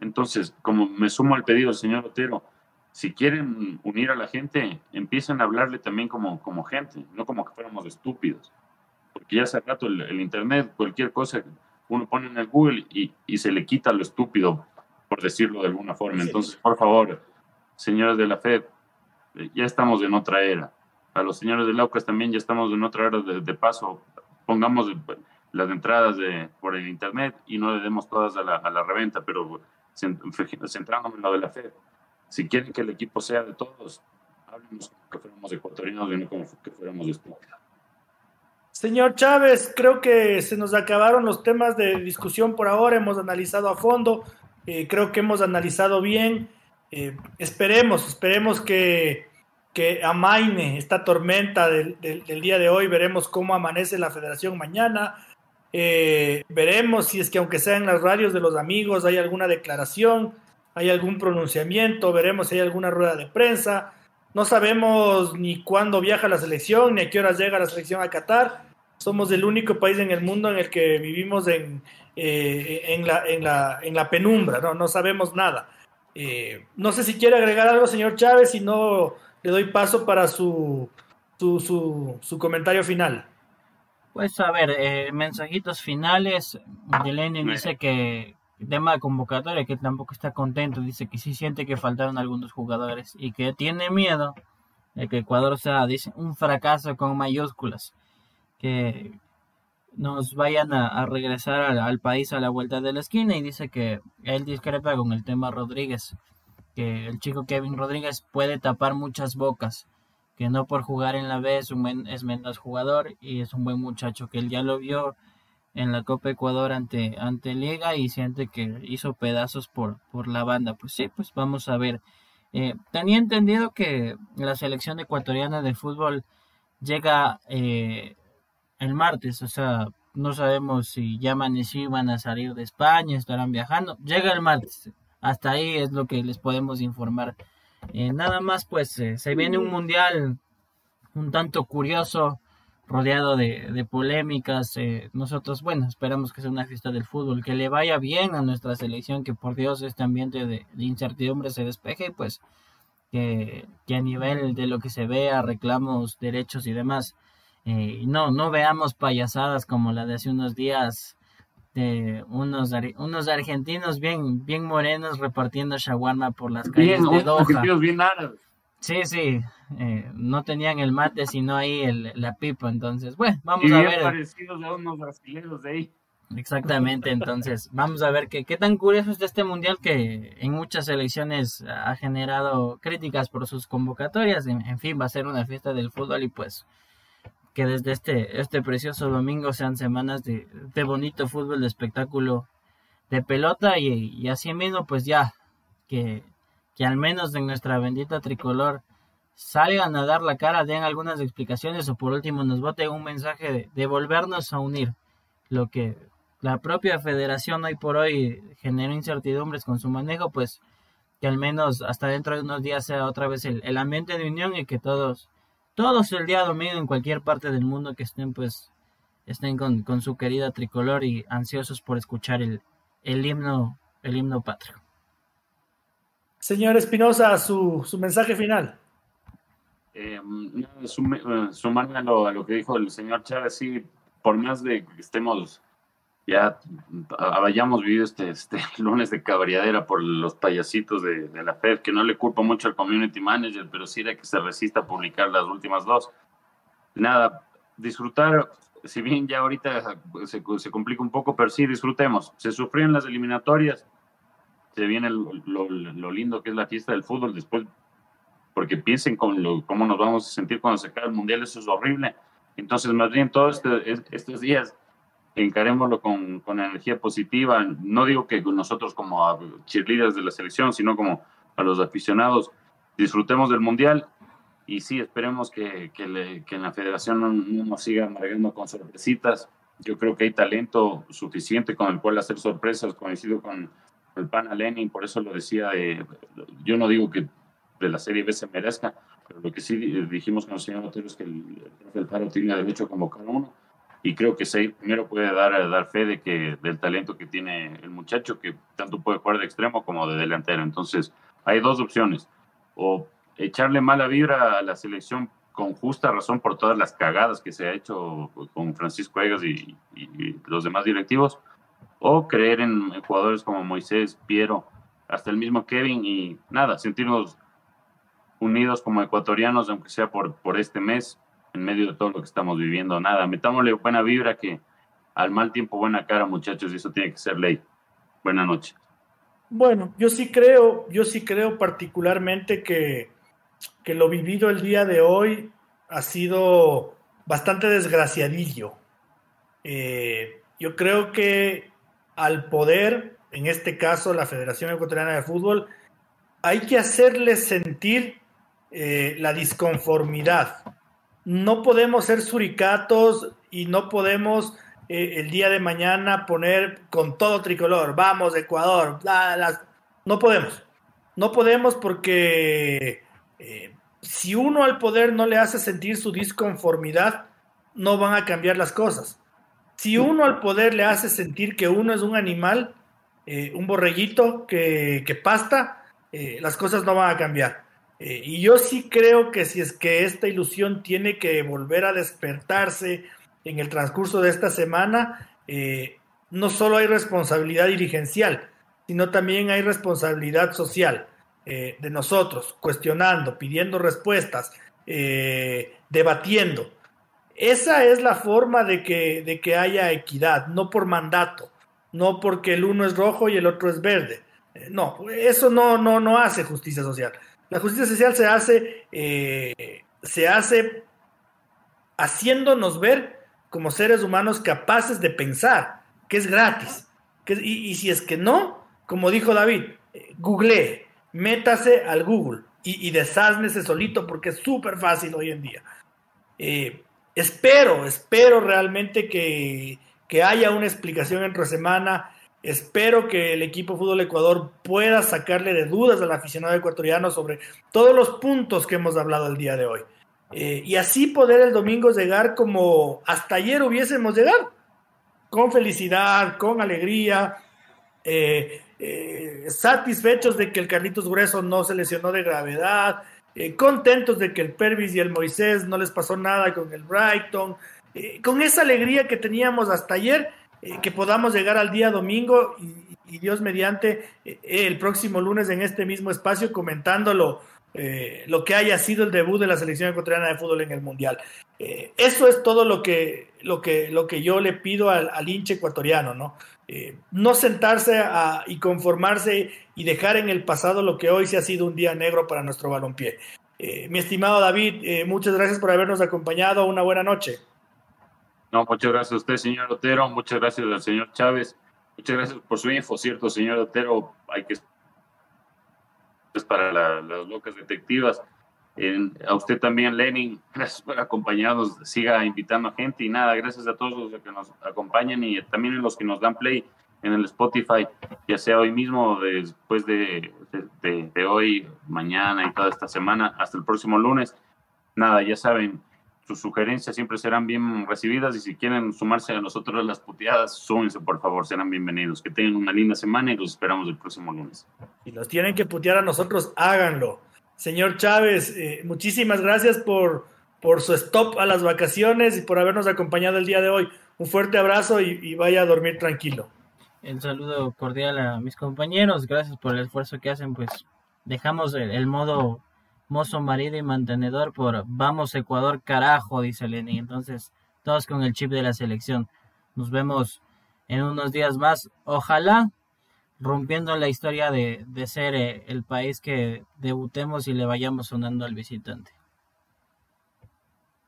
Entonces, como me sumo al pedido del señor Otero, si quieren unir a la gente, empiecen a hablarle también como, como gente, no como que fuéramos estúpidos. Porque ya hace rato el, Internet, cualquier cosa, uno pone en el Google y, y, se le quita lo estúpido, por decirlo de alguna forma. Entonces, por favor, señores de la FED, eh, ya estamos en otra era a los señores de Laucas también ya estamos en otra hora de, paso. Pongamos las entradas de, por el internet y no le demos todas a la, a la reventa, pero centrándonos en lo de la fe. Si quieren que el equipo sea de todos, hablemos como que fuéramos ecuatorianos y no como que fuéramos estúpidos. Señor Chávez, creo que se nos acabaron los temas de discusión por ahora. Hemos analizado a fondo. Eh, creo que hemos analizado bien. Eh, esperemos, esperemos que que amaine esta tormenta del, día de hoy. Veremos cómo amanece la federación mañana. Eh, veremos si es que aunque sea en las radios de los amigos hay alguna declaración, hay algún pronunciamiento, veremos si hay alguna rueda de prensa. No sabemos ni cuándo viaja la selección, ni a qué horas llega la selección a Qatar. Somos el único país en el mundo en el que vivimos en, eh, en, la, en, la, en la penumbra, ¿no? no sabemos nada. Eh, no sé si quiere agregar algo, señor Chávez, si no le doy paso para su, su, su, comentario final. Pues a ver, eh, mensajitos finales. Lenin dice que tema de convocatoria, que tampoco está contento, dice que sí siente que faltaron algunos jugadores y que tiene miedo de que Ecuador sea, dice, un fracaso con mayúsculas, que nos vayan a, regresar al, país a la vuelta de la esquina. Y dice que él discrepa con el tema Rodríguez que el chico Kevin Rodríguez puede tapar muchas bocas, que no por jugar en la B es, un es menos jugador y es un buen muchacho, que él ya lo vio en la Copa Ecuador ante, ante Liga y siente que hizo pedazos por, por la banda. Pues sí, pues vamos a ver. Eh, tenía entendido que la selección ecuatoriana de fútbol llega eh, el martes, o sea, no sabemos si ya amaneció van a salir de España, estarán viajando. Llega el martes, hasta ahí es lo que les podemos informar. Eh, nada más, pues se viene un mundial un tanto curioso, rodeado de, polémicas. Eh, nosotros, bueno, esperamos que sea una fiesta del fútbol, que le vaya bien a nuestra selección, que por Dios este ambiente de, incertidumbre se despeje y pues que, que, a nivel de lo que se vea, reclamos, derechos y demás, no, no veamos payasadas como la de hace unos días de unos, unos argentinos bien, bien morenos repartiendo shawarma por las calles de Doha. bien árabes. Sí, sí, eh, no tenían el mate, sino ahí el, la pipa, entonces, bueno, vamos a ver. parecidos a unos brasileños de ahí. Exactamente, entonces, vamos a ver qué, qué tan curioso es este mundial que en muchas elecciones ha generado críticas por sus convocatorias, en fin, va a ser una fiesta del fútbol y pues que desde este, este precioso domingo sean semanas de, de bonito fútbol, de espectáculo de pelota y, y así mismo pues ya que, al menos en nuestra bendita tricolor salgan a dar la cara, den algunas explicaciones o por último nos voten un mensaje de, volvernos a unir. Lo que la propia federación hoy por hoy genera incertidumbres con su manejo, pues que al menos hasta dentro de unos días sea otra vez el, el ambiente de unión y que todos todos el día domingo en cualquier parte del mundo que estén pues estén con, con su querida tricolor y ansiosos por escuchar el, el himno el himno patrio. Señor Espinosa, su, su mensaje final. Eh, sumarme a lo, a lo, que dijo el señor Chávez, sí, por más de que estemos ya hayamos vivido este, este lunes de cabriadera por los payasitos de, la FED, que no le culpo mucho al community manager, pero sí de que se resista a publicar las últimas dos. Nada, disfrutar si bien ya ahorita se, se complica un poco, pero sí disfrutemos. Se sufrieron las eliminatorias, se viene lo, lo, lindo que es la fiesta del fútbol después, porque piensen con lo, cómo nos vamos a sentir cuando se acabe el mundial, eso es horrible. Entonces, más bien, todos este, estos días encarémoslo con, con, energía positiva. No digo que nosotros como cheerleaders de la selección, sino como a los aficionados disfrutemos del mundial y sí, esperemos que, que, le, que en la federación no, nos siga amargando con sorpresitas. Yo creo que hay talento suficiente con el cual hacer sorpresas, coincido con el pana Lenin, por eso lo decía, yo no digo que de la Serie B se merezca, pero lo que sí dijimos con el señor Otero es que el, el Paro tiene derecho a convocar uno y creo que Seir primero puede dar, dar fe de que, del talento que tiene el muchacho, que tanto puede jugar de extremo como de delantero. Entonces, hay dos opciones, o echarle mala vibra a la selección con justa razón por todas las cagadas que se ha hecho con Francisco Egas y, los demás directivos, o creer en jugadores como Moisés, Piero, hasta el mismo Kevin y nada, sentirnos unidos como ecuatorianos, aunque sea por, por este mes, en medio de todo lo que estamos viviendo. Nada, metámosle buena vibra que al mal tiempo buena cara, muchachos, y eso tiene que ser ley. Buenas noches. Bueno, yo sí creo, yo sí creo particularmente que, que lo vivido el día de hoy ha sido bastante desgraciadillo. Eh, yo creo que al poder, en este caso la Federación Ecuatoriana de Fútbol, hay que hacerle sentir eh, la disconformidad no podemos ser suricatos y no podemos eh, el día de mañana poner con todo tricolor, vamos Ecuador, no podemos, no podemos porque eh, si uno al poder no le hace sentir su disconformidad, no van a cambiar las cosas. Si uno al poder le hace sentir que uno es un animal, eh, un borreguito que, que pasta, las cosas no van a cambiar. Eh, y yo sí creo que si es que esta ilusión tiene que volver a despertarse en el transcurso de esta semana, eh, no solo hay responsabilidad dirigencial, sino también hay responsabilidad social eh, de nosotros, cuestionando, pidiendo respuestas, debatiendo. Esa es la forma de que, de que haya equidad, no por mandato, no porque el uno es rojo y el otro es verde. no, eso no, no, no hace justicia social. La justicia social se hace, eh, se hace haciéndonos ver como seres humanos capaces de pensar, que es gratis. y, si es que no, como dijo David, eh, google, métase al Google y, y solito porque es súper fácil hoy en día. Eh, espero, espero realmente que, que haya una explicación entre semana Espero que el equipo Fútbol Ecuador pueda sacarle de dudas al aficionado ecuatoriano sobre todos los puntos que hemos hablado el día de hoy. Eh, y así poder el domingo llegar como hasta ayer hubiésemos llegado, con felicidad, con alegría, eh, eh, satisfechos de que el Carlitos Grueso no se lesionó de gravedad, contentos de que el Pervis y el Moisés no les pasó nada con el Brighton, con esa alegría que teníamos hasta ayer eh, que podamos llegar al día domingo y, Dios mediante eh, el próximo lunes en este mismo espacio comentándolo. Eh, lo que haya sido el debut de la selección ecuatoriana de fútbol en el mundial. eso es todo lo que, lo que, lo que yo le pido al, hinche ecuatoriano, ¿no? No sentarse y conformarse y dejar en el pasado lo que hoy se ha sido un día negro para nuestro balompié. mi estimado David, muchas gracias por habernos acompañado. Una buena noche. No, muchas gracias a usted, señor Otero. Muchas gracias al señor Chávez. Muchas gracias por su info, cierto, señor Otero. Hay que para las locas detectivas. A usted también, Lenin, gracias por acompañarnos. Siga invitando a gente y nada, gracias a todos los que nos acompañan y también a los que nos dan play en el Spotify, ya sea hoy mismo, después de, de hoy, mañana y toda esta semana, hasta el próximo lunes. Nada, ya saben, sus sugerencias siempre serán bien recibidas y si quieren sumarse a nosotros a las puteadas, súmense por favor, serán bienvenidos. Que tengan una linda semana y los esperamos el próximo lunes. Si nos tienen que putear a nosotros, háganlo. Señor Chávez, eh, muchísimas gracias por, por su stop a las vacaciones y por habernos acompañado el día de hoy. Un fuerte abrazo y, vaya a dormir tranquilo. El saludo cordial a mis compañeros, gracias por el esfuerzo que hacen, pues dejamos el modo mozo marido y mantenedor por vamos Ecuador carajo, dice Lenin. Entonces, todos con el chip de la selección. Nos vemos en unos días más. Ojalá rompiendo la historia de, de ser eh, el país que debutemos y le vayamos sonando al visitante.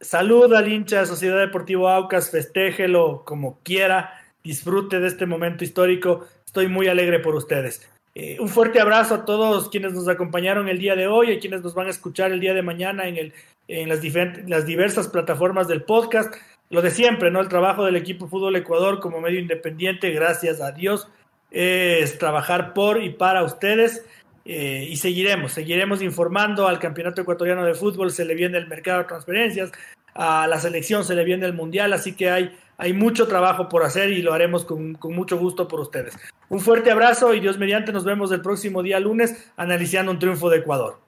Salud al hincha de Sociedad Deportivo Aucas, festéjelo como quiera, disfrute de este momento histórico. Estoy muy alegre por ustedes. Eh, un fuerte abrazo a todos quienes nos acompañaron el día de hoy y quienes nos van a escuchar el día de mañana en, el, en las, las diversas plataformas del podcast. Lo de siempre, ¿no? El trabajo del equipo Fútbol Ecuador como medio independiente, gracias a Dios, es trabajar por y para ustedes. Eh, y seguiremos, seguiremos informando al Campeonato Ecuatoriano de Fútbol, se le viene el mercado de transferencias, a la selección se le viene el Mundial, así que hay, hay mucho trabajo por hacer y lo haremos con, con mucho gusto por ustedes. Un fuerte abrazo y Dios mediante nos vemos el próximo día lunes analizando un triunfo de Ecuador.